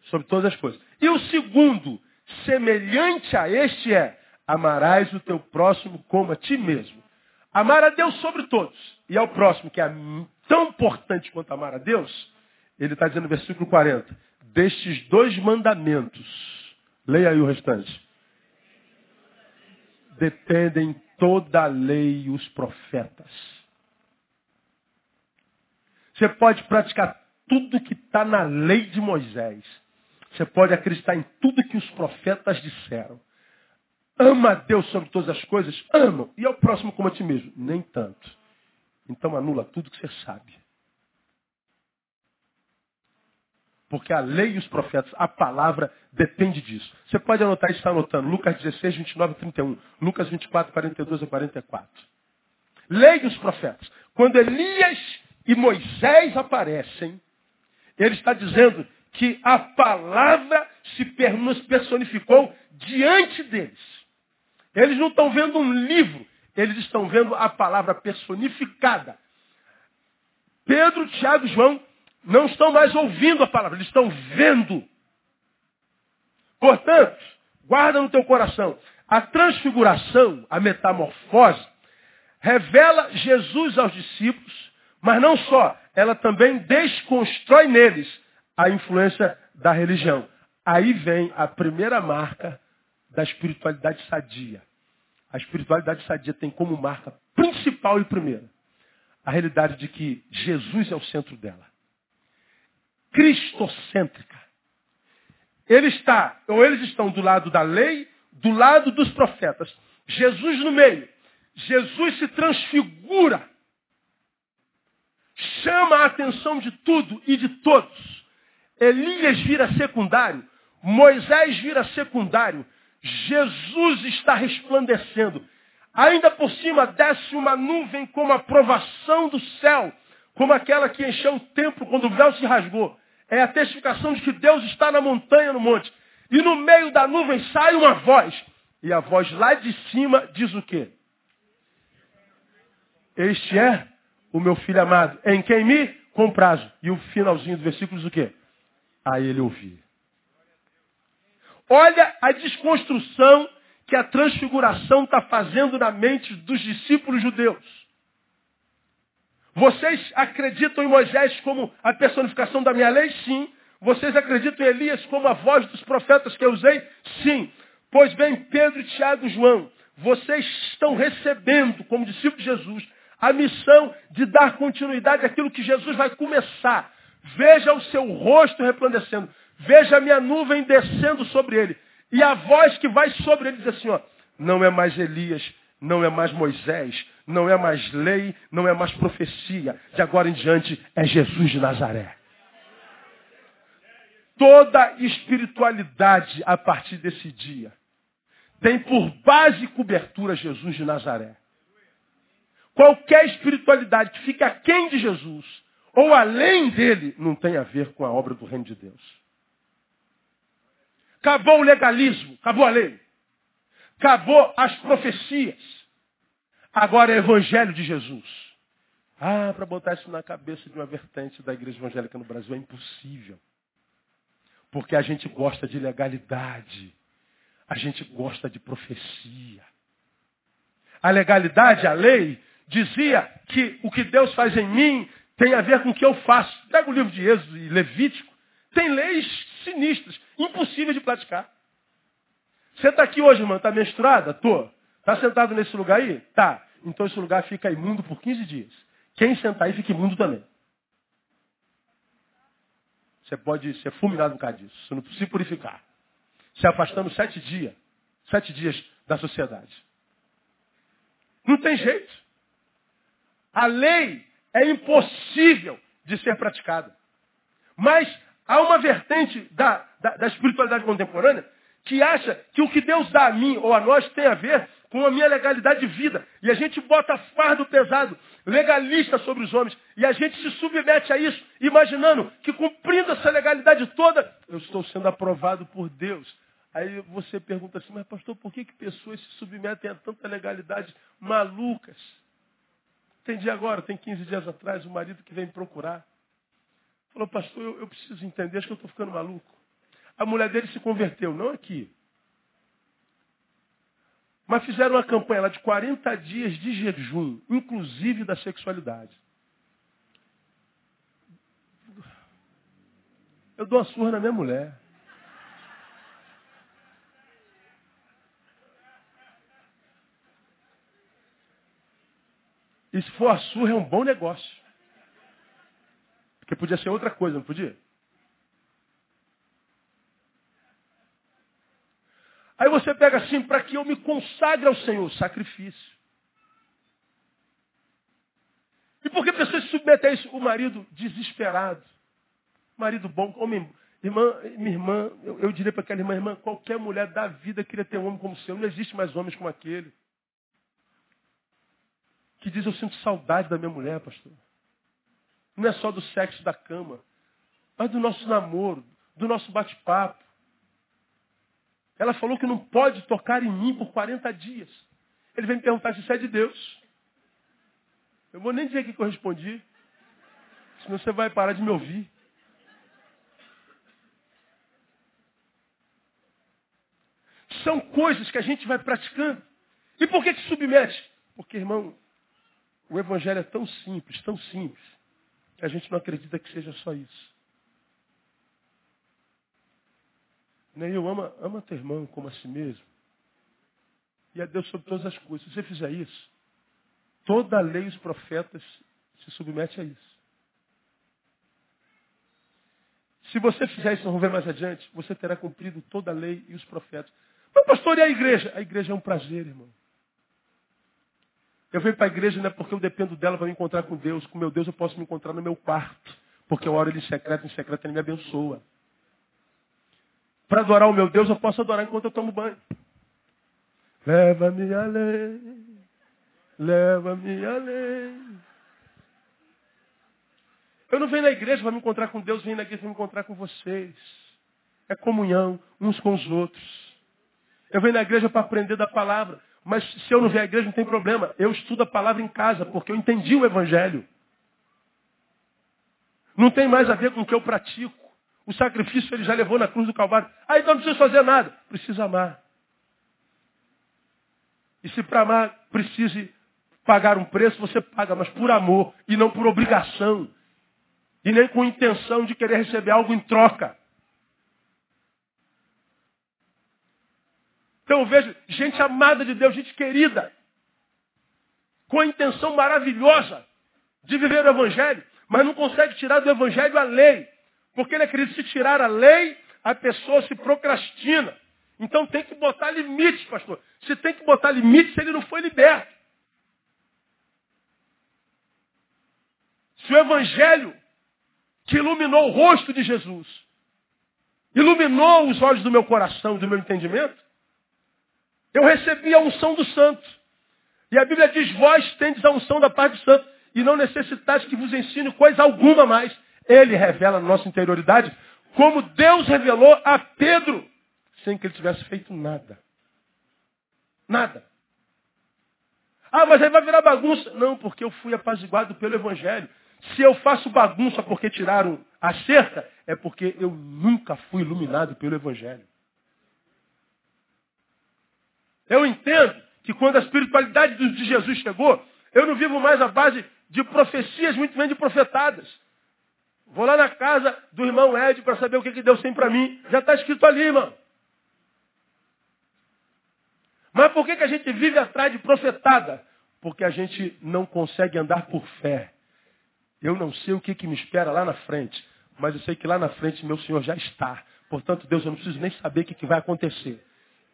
sobre todas as coisas. E o segundo, semelhante a este, é amarás o teu próximo como a ti mesmo. Amar a Deus sobre todos. E ao próximo, que é tão importante quanto amar a Deus, ele está dizendo no versículo 40, destes dois mandamentos, leia aí o restante, dependem toda a lei e os profetas. Você pode praticar tudo que está na lei de Moisés. Você pode acreditar em tudo que os profetas disseram. Ama a Deus sobre todas as coisas? Ama. E ao próximo como a ti mesmo? Nem tanto. Então anula tudo que você sabe. Porque a lei e os profetas, a palavra depende disso. Você pode anotar está anotando. Lucas 16, 29 e 31. Lucas 24, 42 a 44. Lei e os profetas. Quando Elias e Moisés aparecem, ele está dizendo que a palavra se personificou diante deles. Eles não estão vendo um livro, eles estão vendo a palavra personificada. Pedro, Tiago e João não estão mais ouvindo a palavra, eles estão vendo. Portanto, guarda no teu coração, a transfiguração, a metamorfose, revela Jesus aos discípulos, mas não só, ela também desconstrói neles a influência da religião. Aí vem a primeira marca da espiritualidade sadia. A espiritualidade sadia tem como marca principal e primeira a realidade de que Jesus é o centro dela cristocêntrica. Ele está, ou eles estão do lado da lei, do lado dos profetas. Jesus no meio. Jesus se transfigura. Chama a atenção de tudo e de todos. Elias vira secundário. Moisés vira secundário. Jesus está resplandecendo. Ainda por cima desce uma nuvem como a provação do céu, como aquela que encheu o templo quando o véu se rasgou é a testificação de que Deus está na montanha, no monte. E no meio da nuvem sai uma voz. E a voz lá de cima diz o quê? Este é o meu filho amado, em quem me comprazo. E o finalzinho do versículo diz o quê? A ele ouvi. Olha a desconstrução que a transfiguração está fazendo na mente dos discípulos judeus. Vocês acreditam em Moisés como a personificação da minha lei? Sim. Vocês acreditam em Elias como a voz dos profetas que eu usei? Sim. Pois bem, Pedro, Tiago e João, vocês estão recebendo, como discípulos de Jesus, a missão de dar continuidade àquilo que Jesus vai começar. Veja o seu rosto resplandecendo. Veja a minha nuvem descendo sobre ele. E a voz que vai sobre ele diz assim, ó, não é mais Elias, não é mais Moisés, não é mais lei, não é mais profecia. De agora em diante é Jesus de Nazaré. Toda espiritualidade a partir desse dia tem por base e cobertura Jesus de Nazaré. Qualquer espiritualidade que fica aquém de Jesus ou além dele não tem a ver com a obra do reino de Deus. Acabou o legalismo, acabou a lei. Acabou as profecias. Agora é Evangelho de Jesus. Ah, para botar isso na cabeça de uma vertente da igreja evangélica no Brasil é impossível. Porque a gente gosta de legalidade. A gente gosta de profecia. A legalidade, a lei, dizia que o que Deus faz em mim tem a ver com o que eu faço. Pega o livro de Êxodo e Levítico. Tem leis sinistras, impossíveis de praticar. Você está aqui hoje, irmão, está menstruada? Tô. Está sentado nesse lugar aí? Tá. Então esse lugar fica imundo por 15 dias. Quem sentar aí fica imundo também. Você pode ser fulminado por causa disso. Você não precisa se purificar. Se afastando sete dias. Sete dias da sociedade. Não tem jeito. A lei é impossível de ser praticada. Mas há uma vertente da, da, da espiritualidade contemporânea que acha que o que Deus dá a mim ou a nós tem a ver com a minha legalidade de vida. E a gente bota fardo pesado, legalista sobre os homens. E a gente se submete a isso, imaginando que cumprindo essa legalidade toda, eu estou sendo aprovado por Deus. Aí você pergunta assim, mas pastor, por que, que pessoas se submetem a tanta legalidade malucas? Entendi agora, tem 15 dias atrás, o marido que vem me procurar. Falou, pastor, eu, eu preciso entender, acho que eu estou ficando maluco. A mulher dele se converteu, não aqui, mas fizeram uma campanha lá de 40 dias de jejum, inclusive da sexualidade. Eu dou uma surra na minha mulher. E se for a surra, é um bom negócio. Porque podia ser outra coisa, não podia? Aí você pega assim, para que eu me consagre ao Senhor, sacrifício. E por que pessoas se submetem a isso? O marido desesperado. Marido bom, homem. Irmã, minha irmã, eu, eu diria para aquela irmã, irmã, qualquer mulher da vida queria ter um homem como o seu. Não existe mais homens como aquele. Que diz, eu sinto saudade da minha mulher, pastor. Não é só do sexo da cama, mas do nosso namoro, do nosso bate-papo. Ela falou que não pode tocar em mim por 40 dias. Ele vem me perguntar se isso é de Deus. Eu vou nem dizer o que eu respondi. Senão você vai parar de me ouvir. São coisas que a gente vai praticando. E por que, que submete? Porque, irmão, o evangelho é tão simples, tão simples, que a gente não acredita que seja só isso. Neil, ama, ama teu irmão como a si mesmo. E a Deus sobre todas as coisas. Se você fizer isso, toda a lei e os profetas se submete a isso. Se você fizer isso, vamos ver mais adiante, você terá cumprido toda a lei e os profetas. Mas pastor, e a igreja? A igreja é um prazer, irmão. Eu venho para a igreja não é porque eu dependo dela para me encontrar com Deus. Com meu Deus eu posso me encontrar no meu quarto. Porque eu oro ele em secreto, em secreto ele me abençoa. Para adorar o meu Deus, eu posso adorar enquanto eu tomo banho. Leva-me além, leva-me além. Eu não venho na igreja para me encontrar com Deus, venho na igreja para me encontrar com vocês. É comunhão uns com os outros. Eu venho na igreja para aprender da palavra. Mas se eu não vier à igreja, não tem problema. Eu estudo a palavra em casa, porque eu entendi o evangelho. Não tem mais a ver com o que eu pratico. O sacrifício ele já levou na cruz do Calvário. Ah, então não precisa fazer nada. Precisa amar. E se para amar precise pagar um preço, você paga, mas por amor e não por obrigação. E nem com intenção de querer receber algo em troca. Então eu vejo gente amada de Deus, gente querida, com a intenção maravilhosa de viver o Evangelho, mas não consegue tirar do Evangelho a lei. Porque ele acredita que se tirar a lei, a pessoa se procrastina. Então tem que botar limites, pastor. Se tem que botar limites, ele não foi liberto. Se o Evangelho que iluminou o rosto de Jesus, iluminou os olhos do meu coração, do meu entendimento, eu recebi a unção do santo. E a Bíblia diz, vós tendes a unção da paz do santo, e não necessitais que vos ensine coisa alguma mais. Ele revela na nossa interioridade como Deus revelou a Pedro, sem que ele tivesse feito nada. Nada. Ah, mas aí vai virar bagunça. Não, porque eu fui apaziguado pelo Evangelho. Se eu faço bagunça porque tiraram a cerca, é porque eu nunca fui iluminado pelo Evangelho. Eu entendo que quando a espiritualidade de Jesus chegou, eu não vivo mais à base de profecias, muito menos de profetadas. Vou lá na casa do irmão Ed para saber o que, que Deus tem para mim. Já está escrito ali, irmão. Mas por que, que a gente vive atrás de profetada? Porque a gente não consegue andar por fé. Eu não sei o que, que me espera lá na frente, mas eu sei que lá na frente meu Senhor já está. Portanto, Deus, eu não preciso nem saber o que, que vai acontecer.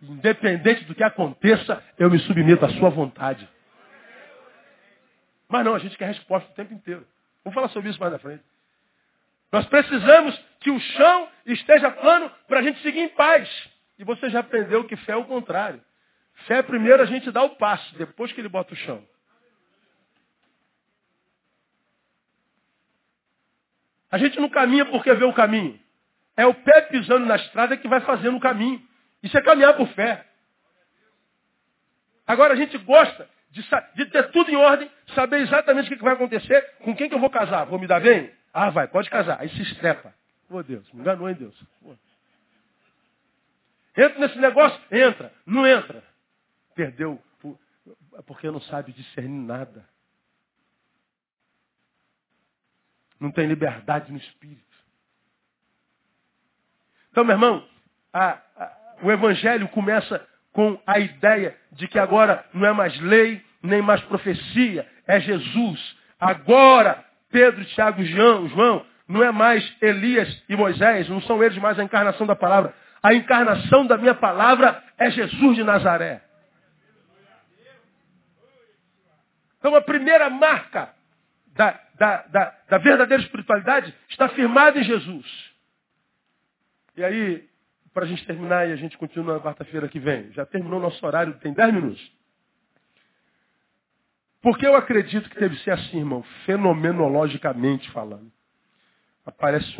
Independente do que aconteça, eu me submeto à sua vontade. Mas não, a gente quer resposta o tempo inteiro. Vamos falar sobre isso mais na frente. Nós precisamos que o chão esteja plano para a gente seguir em paz. E você já aprendeu que fé é o contrário. Fé primeiro a gente dá o passo, depois que ele bota o chão. A gente não caminha porque vê o caminho. É o pé pisando na estrada que vai fazendo o caminho. Isso é caminhar por fé. Agora a gente gosta de, de, ter tudo em ordem, saber exatamente o que vai acontecer, com quem que eu vou casar. Vou me dar bem? Ah, vai, pode casar. Aí se estrepa. Ô oh, Deus, me enganou, hein, Deus? Pô. Entra nesse negócio? Entra. Não entra. Perdeu. Porque não sabe discernir nada. Não tem liberdade no espírito. Então, meu irmão, a, a, o evangelho começa com a ideia de que agora não é mais lei, nem mais profecia, é Jesus. Agora, Pedro, Tiago João, João, não é mais Elias e Moisés, não são eles mais a encarnação da palavra. A encarnação da minha palavra é Jesus de Nazaré. Então a primeira marca da, da, da, da verdadeira espiritualidade está firmada em Jesus. E aí, para a gente terminar e a gente continua na quarta-feira que vem. Já terminou nosso horário, tem dez minutos. Porque eu acredito que deve ser assim, irmão, fenomenologicamente falando. Aparece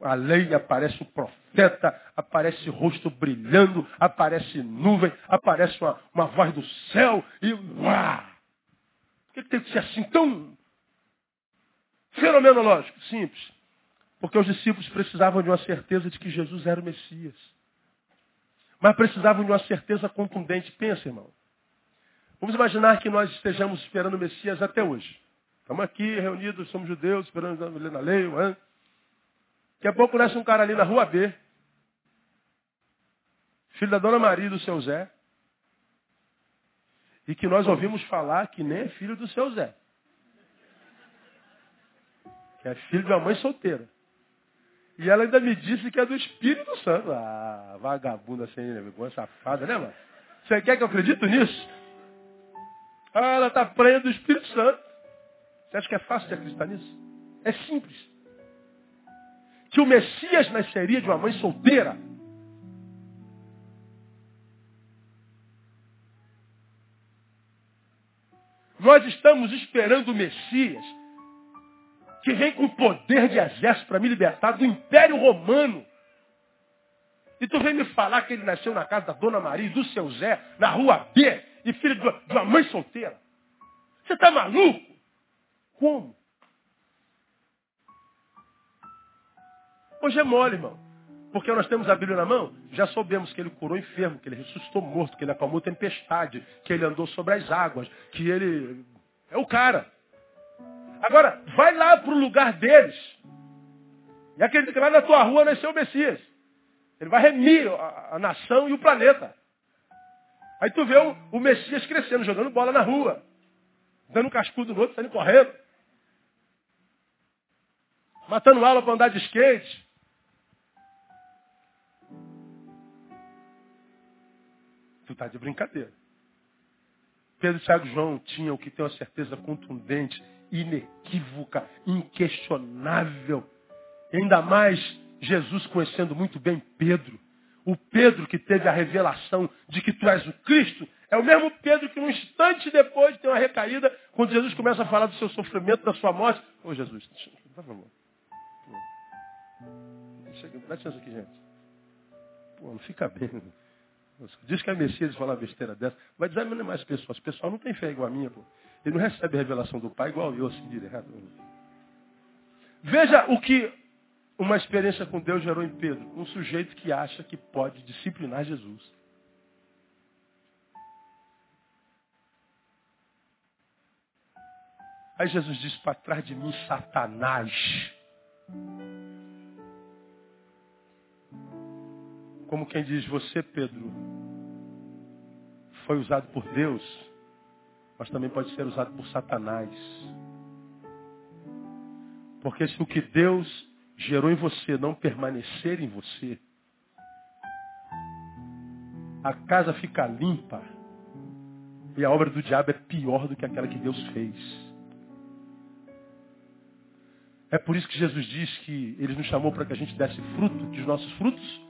a lei, aparece o profeta, aparece rosto brilhando, aparece nuvem, aparece uma, uma voz do céu e uau! Por que tem que ser assim tão fenomenológico? Simples. Porque os discípulos precisavam de uma certeza de que Jesus era o Messias. Mas precisavam de uma certeza contundente. Pensa, irmão. Vamos imaginar que nós estejamos esperando o Messias até hoje. Estamos aqui reunidos, somos judeus, esperando na lei. Daqui a pouco nasce um cara ali na rua B. Filho da dona Maria do seu Zé. E que nós ouvimos falar que nem é filho do seu Zé. Que é filho de uma mãe solteira. E ela ainda me disse que é do Espírito Santo. Ah, vagabunda sem vergonha, safada, né, mano? Você quer que eu acredite nisso? Ah, ela está prenha do Espírito Santo. Você acha que é fácil de acreditar nisso? É simples. Que o Messias nasceria de uma mãe solteira. Nós estamos esperando o Messias que vem com poder de exército para me libertar do Império Romano. E tu vem me falar que ele nasceu na casa da Dona Maria e do seu Zé, na rua B, e filho de uma mãe solteira. Você está maluco? Como? Hoje é mole, irmão. Porque nós temos a Bíblia na mão, já soubemos que ele curou enfermo, que ele ressuscitou morto, que ele acalmou tempestade, que ele andou sobre as águas, que ele é o cara. Agora, vai lá para o lugar deles. E acredita que lá na tua rua nasceu o Messias. Ele vai remir a, a nação e o planeta. Aí tu vê o, o, Messias crescendo, jogando bola na rua. Dando um cascudo no outro, saindo correndo. Matando aula para andar de skate. Tu tá de brincadeira. Pedro, Thiago e João tinham o que tem uma certeza contundente inequívoca, inquestionável. Ainda mais Jesus conhecendo muito bem Pedro. O Pedro que teve a revelação de que tu és o Cristo, é o mesmo Pedro que um instante depois tem uma recaída, quando Jesus começa a falar do seu sofrimento, da sua morte. Ô Jesus, por favor. Presta atenção aqui, gente. Pô, não fica bem. Diz que é Messias falar besteira dessa. Vai desanimar mais pessoas. O pessoal não tem fé igual a minha, pô. Ele não recebe a revelação do Pai igual eu, assim, direto. Veja o que uma experiência com Deus gerou em Pedro. Um sujeito que acha que pode disciplinar Jesus. Aí Jesus disse para trás de mim, Satanás. Como quem diz, você, Pedro, foi usado por Deus mas também pode ser usado por Satanás. Porque se o que Deus gerou em você não permanecer em você, a casa fica limpa e a obra do diabo é pior do que aquela que Deus fez. É por isso que Jesus diz que ele nos chamou para que a gente desse fruto, que os nossos frutos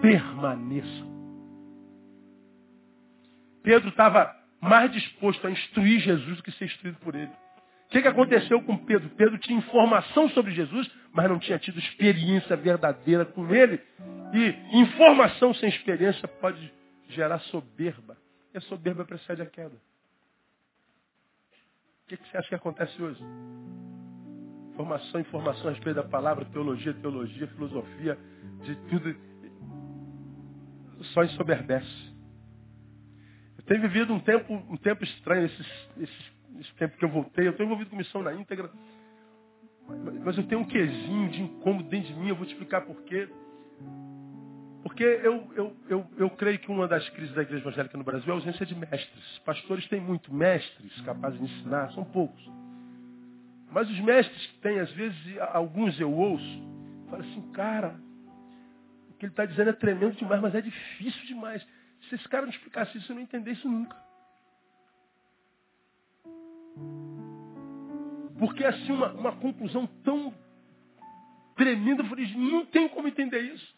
permaneçam. Pedro estava mais disposto a instruir Jesus do que ser instruído por ele. Que, que aconteceu com Pedro? Pedro tinha informação sobre Jesus, mas não tinha tido experiência verdadeira com ele. E informação sem experiência pode gerar soberba. E a soberba precede a queda. O que, que você acha que acontece hoje? Informação, informação a respeito da palavra, teologia, teologia, filosofia, de tudo. Só ensoberbece. Eu tenho vivido um tempo, um tempo estranho, esses, esses, esse tempo que eu voltei. Eu estou envolvido com missão na íntegra. Mas eu tenho um quezinho de incômodo dentro de mim, eu vou te explicar por quê. Porque eu, eu, eu, eu creio que uma das crises da igreja evangélica no Brasil é a ausência de mestres. Pastores têm muito mestres capazes de ensinar, são poucos. Mas os mestres que têm, às vezes, alguns eu ouço, falam assim, cara, o que ele está dizendo é tremendo demais, mas é difícil demais. Se esse cara não explicasse isso, eu não entender isso nunca. Porque assim, uma, uma conclusão tão tremenda, eu falei, não tem como entender isso.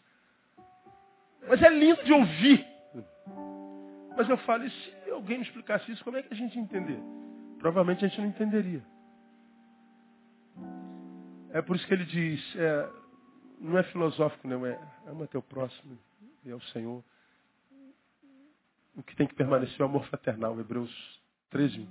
Mas é lindo de ouvir. Mas eu falo, e se alguém me explicasse isso, como é que a gente ia entender? Provavelmente a gente não entenderia. É por isso que ele diz, é, não é filosófico, não, é ama teu próximo e é o Senhor. O que tem que permanecer é o amor fraternal, Hebreus 13.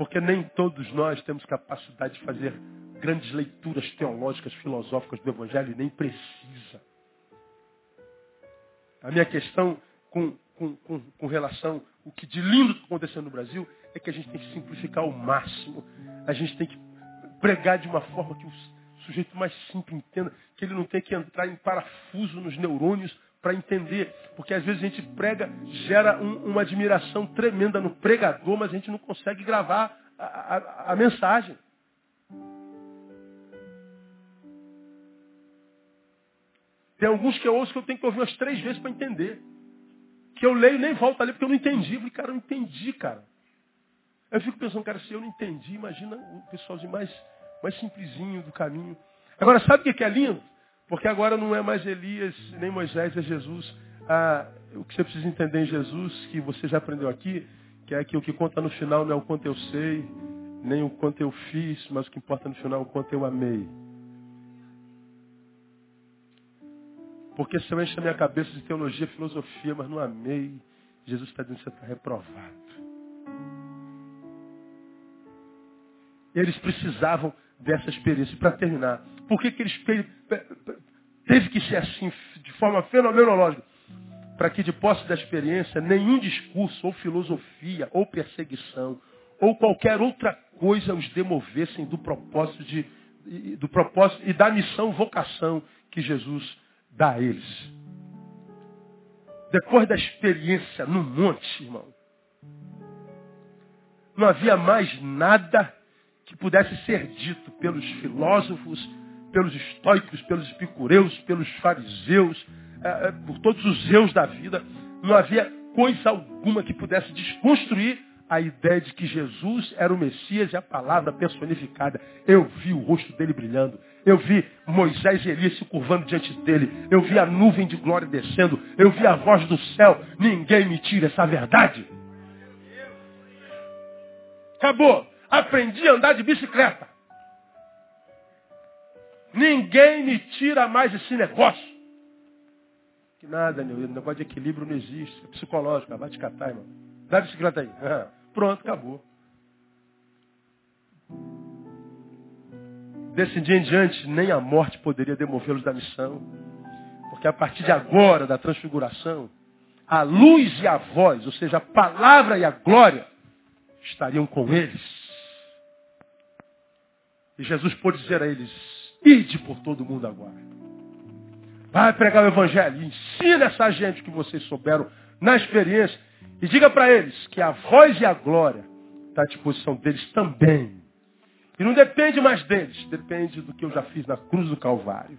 Porque nem todos nós temos capacidade de fazer grandes leituras teológicas, filosóficas do Evangelho, e nem precisa. A minha questão com, com, com, com relação o que de lindo está acontecendo no Brasil é que a gente tem que simplificar ao máximo. A gente tem que pregar de uma forma que o sujeito mais simples entenda, que ele não tem que entrar em parafuso nos neurônios para entender. Porque às vezes a gente prega, gera um, uma admiração tremenda no pregador, mas a gente não consegue gravar a, a, a mensagem. Tem alguns que eu ouço que eu tenho que ouvir umas três vezes para entender. Que eu leio e nem volto ali porque eu não entendi. Eu falei, cara, eu não entendi, cara. Eu fico pensando, cara, se eu não entendi, imagina o pessoalzinho mais, mais simplesinho do caminho. Agora, sabe o que é lindo? Porque agora não é mais Elias nem Moisés, é Jesus. Ah, o que você precisa entender em Jesus, que você já aprendeu aqui, que é que o que conta no final não é o quanto eu sei, nem o quanto eu fiz, mas o que importa no final é o quanto eu amei. Porque se eu encho a minha cabeça de teologia, filosofia, mas não amei, Jesus está dizendo que você está reprovado. Eles precisavam dessa experiência. Para terminar, por que, que eles teve que ser assim, de forma fenomenológica? Para que de posse da experiência, nenhum discurso, ou filosofia, ou perseguição, ou qualquer outra coisa os demovessem do propósito, de, do propósito e da missão, vocação que Jesus dá a eles. Depois da experiência no monte, irmão, não havia mais nada que pudesse ser dito pelos filósofos, pelos estoicos, pelos epicureus, pelos fariseus, é, é, por todos os eus da vida. Não havia coisa alguma que pudesse desconstruir a ideia de que Jesus era o Messias e a palavra personificada. Eu vi o rosto dele brilhando. Eu vi Moisés e Elias se curvando diante dele. Eu vi a nuvem de glória descendo. Eu vi a voz do céu. Ninguém me tira essa verdade. Acabou. Aprendi a andar de bicicleta. Ninguém me tira mais esse negócio. Que nada, meu. Negócio de equilíbrio não existe. É psicológico. Vai te catar, irmão. Dá a bicicleta aí. Pronto, acabou. Desse dia em diante, nem a morte poderia demovê-los da missão. Porque a partir de agora, da transfiguração, a luz e a voz, ou seja, a palavra e a glória, estariam com eles. E Jesus pôde dizer a eles, ide por todo mundo agora. Vai pregar o evangelho, ensina essa gente que vocês souberam na experiência. E diga para eles que a voz e a glória está à disposição deles também. E não depende mais deles, depende do que eu já fiz na cruz do Calvário.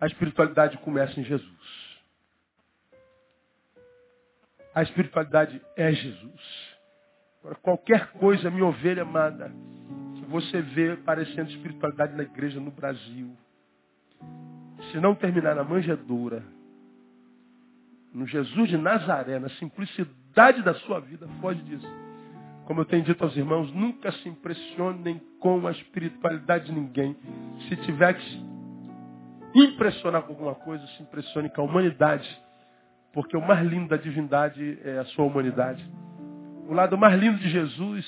A espiritualidade começa em Jesus. A espiritualidade é Jesus. Agora, qualquer coisa, minha ovelha amada, você vê parecendo espiritualidade na igreja no Brasil, se não terminar na manjedoura, no Jesus de Nazaré, na simplicidade da sua vida, foge disso. Como eu tenho dito aos irmãos, nunca se impressionem com a espiritualidade de ninguém. Se tiver que impressionar com alguma coisa, se impressione com a humanidade. Porque o mais lindo da divindade é a sua humanidade. O lado mais lindo de Jesus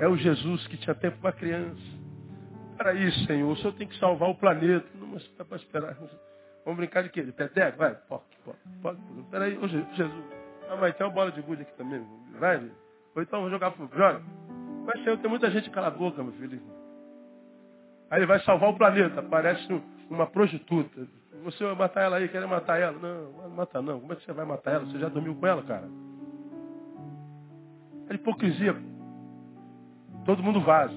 é o Jesus que tinha tempo para criança. Para isso, Senhor, o Senhor tem que salvar o planeta. Não, mas dá para esperar. Vamos brincar de quê? De peteco? Vai, pode, pode, pode. Peraí, ô Jesus. Ah, mas tem uma bola de gude aqui também. Vai, ou então vamos jogar pro joga. Mas Senhor, tem muita gente cala a boca, meu filho. Aí ele vai salvar o planeta. Parece uma prostituta. Você vai matar ela aí, quer matar ela? Não, não mata não. Como é que você vai matar ela? Você já dormiu com ela, cara? É hipocrisia. Todo mundo vaza.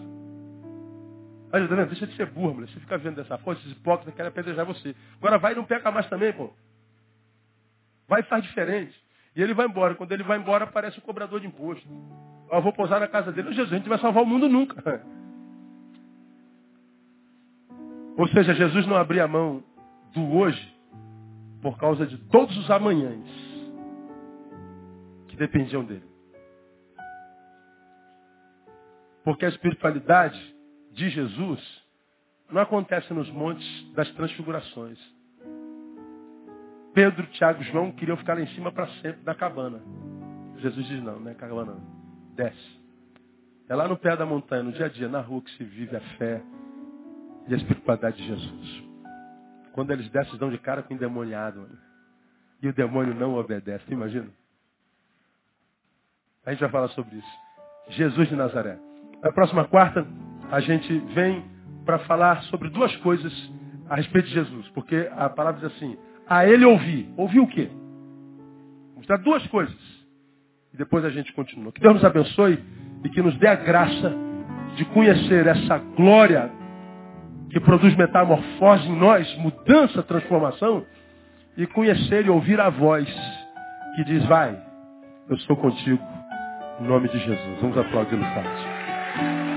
Aí, tá Deixa de ser burro, mulher. Você fica vendo dessa forma, esses hipócritas querem apedrejar você. Agora vai e não peca mais também, pô. Vai e faz diferente. E ele vai embora. Quando ele vai embora, aparece o cobrador de imposto. Eu vou pousar na casa dele. Jesus, a gente vai salvar o mundo nunca. Ou seja, Jesus não abria a mão do hoje por causa de todos os amanhãs que dependiam dele. Porque a espiritualidade de Jesus não acontece nos montes das transfigurações. Pedro, Tiago e João queriam ficar lá em cima para sempre da cabana. Jesus diz, não, não é cabana não. Desce. É lá no pé da montanha, no dia a dia, na rua que se vive a fé e a espiritualidade de Jesus. Quando eles descem, dão de cara com o endemoniado. E o demônio não obedece. Imagina? A gente vai falar sobre isso. Jesus de Nazaré. Na próxima quarta, a gente vem para falar sobre duas coisas a respeito de Jesus. Porque a palavra diz assim, a ele ouvir. Ouvir o quê? Vamos dar duas coisas. E depois a gente continua. Que Deus nos abençoe e que nos dê a graça de conhecer essa glória que produz metamorfose em nós, mudança, transformação, e conhecer e ouvir a voz que diz, vai, eu sou contigo, em nome de Jesus. Vamos aplaudir o forte. Bye.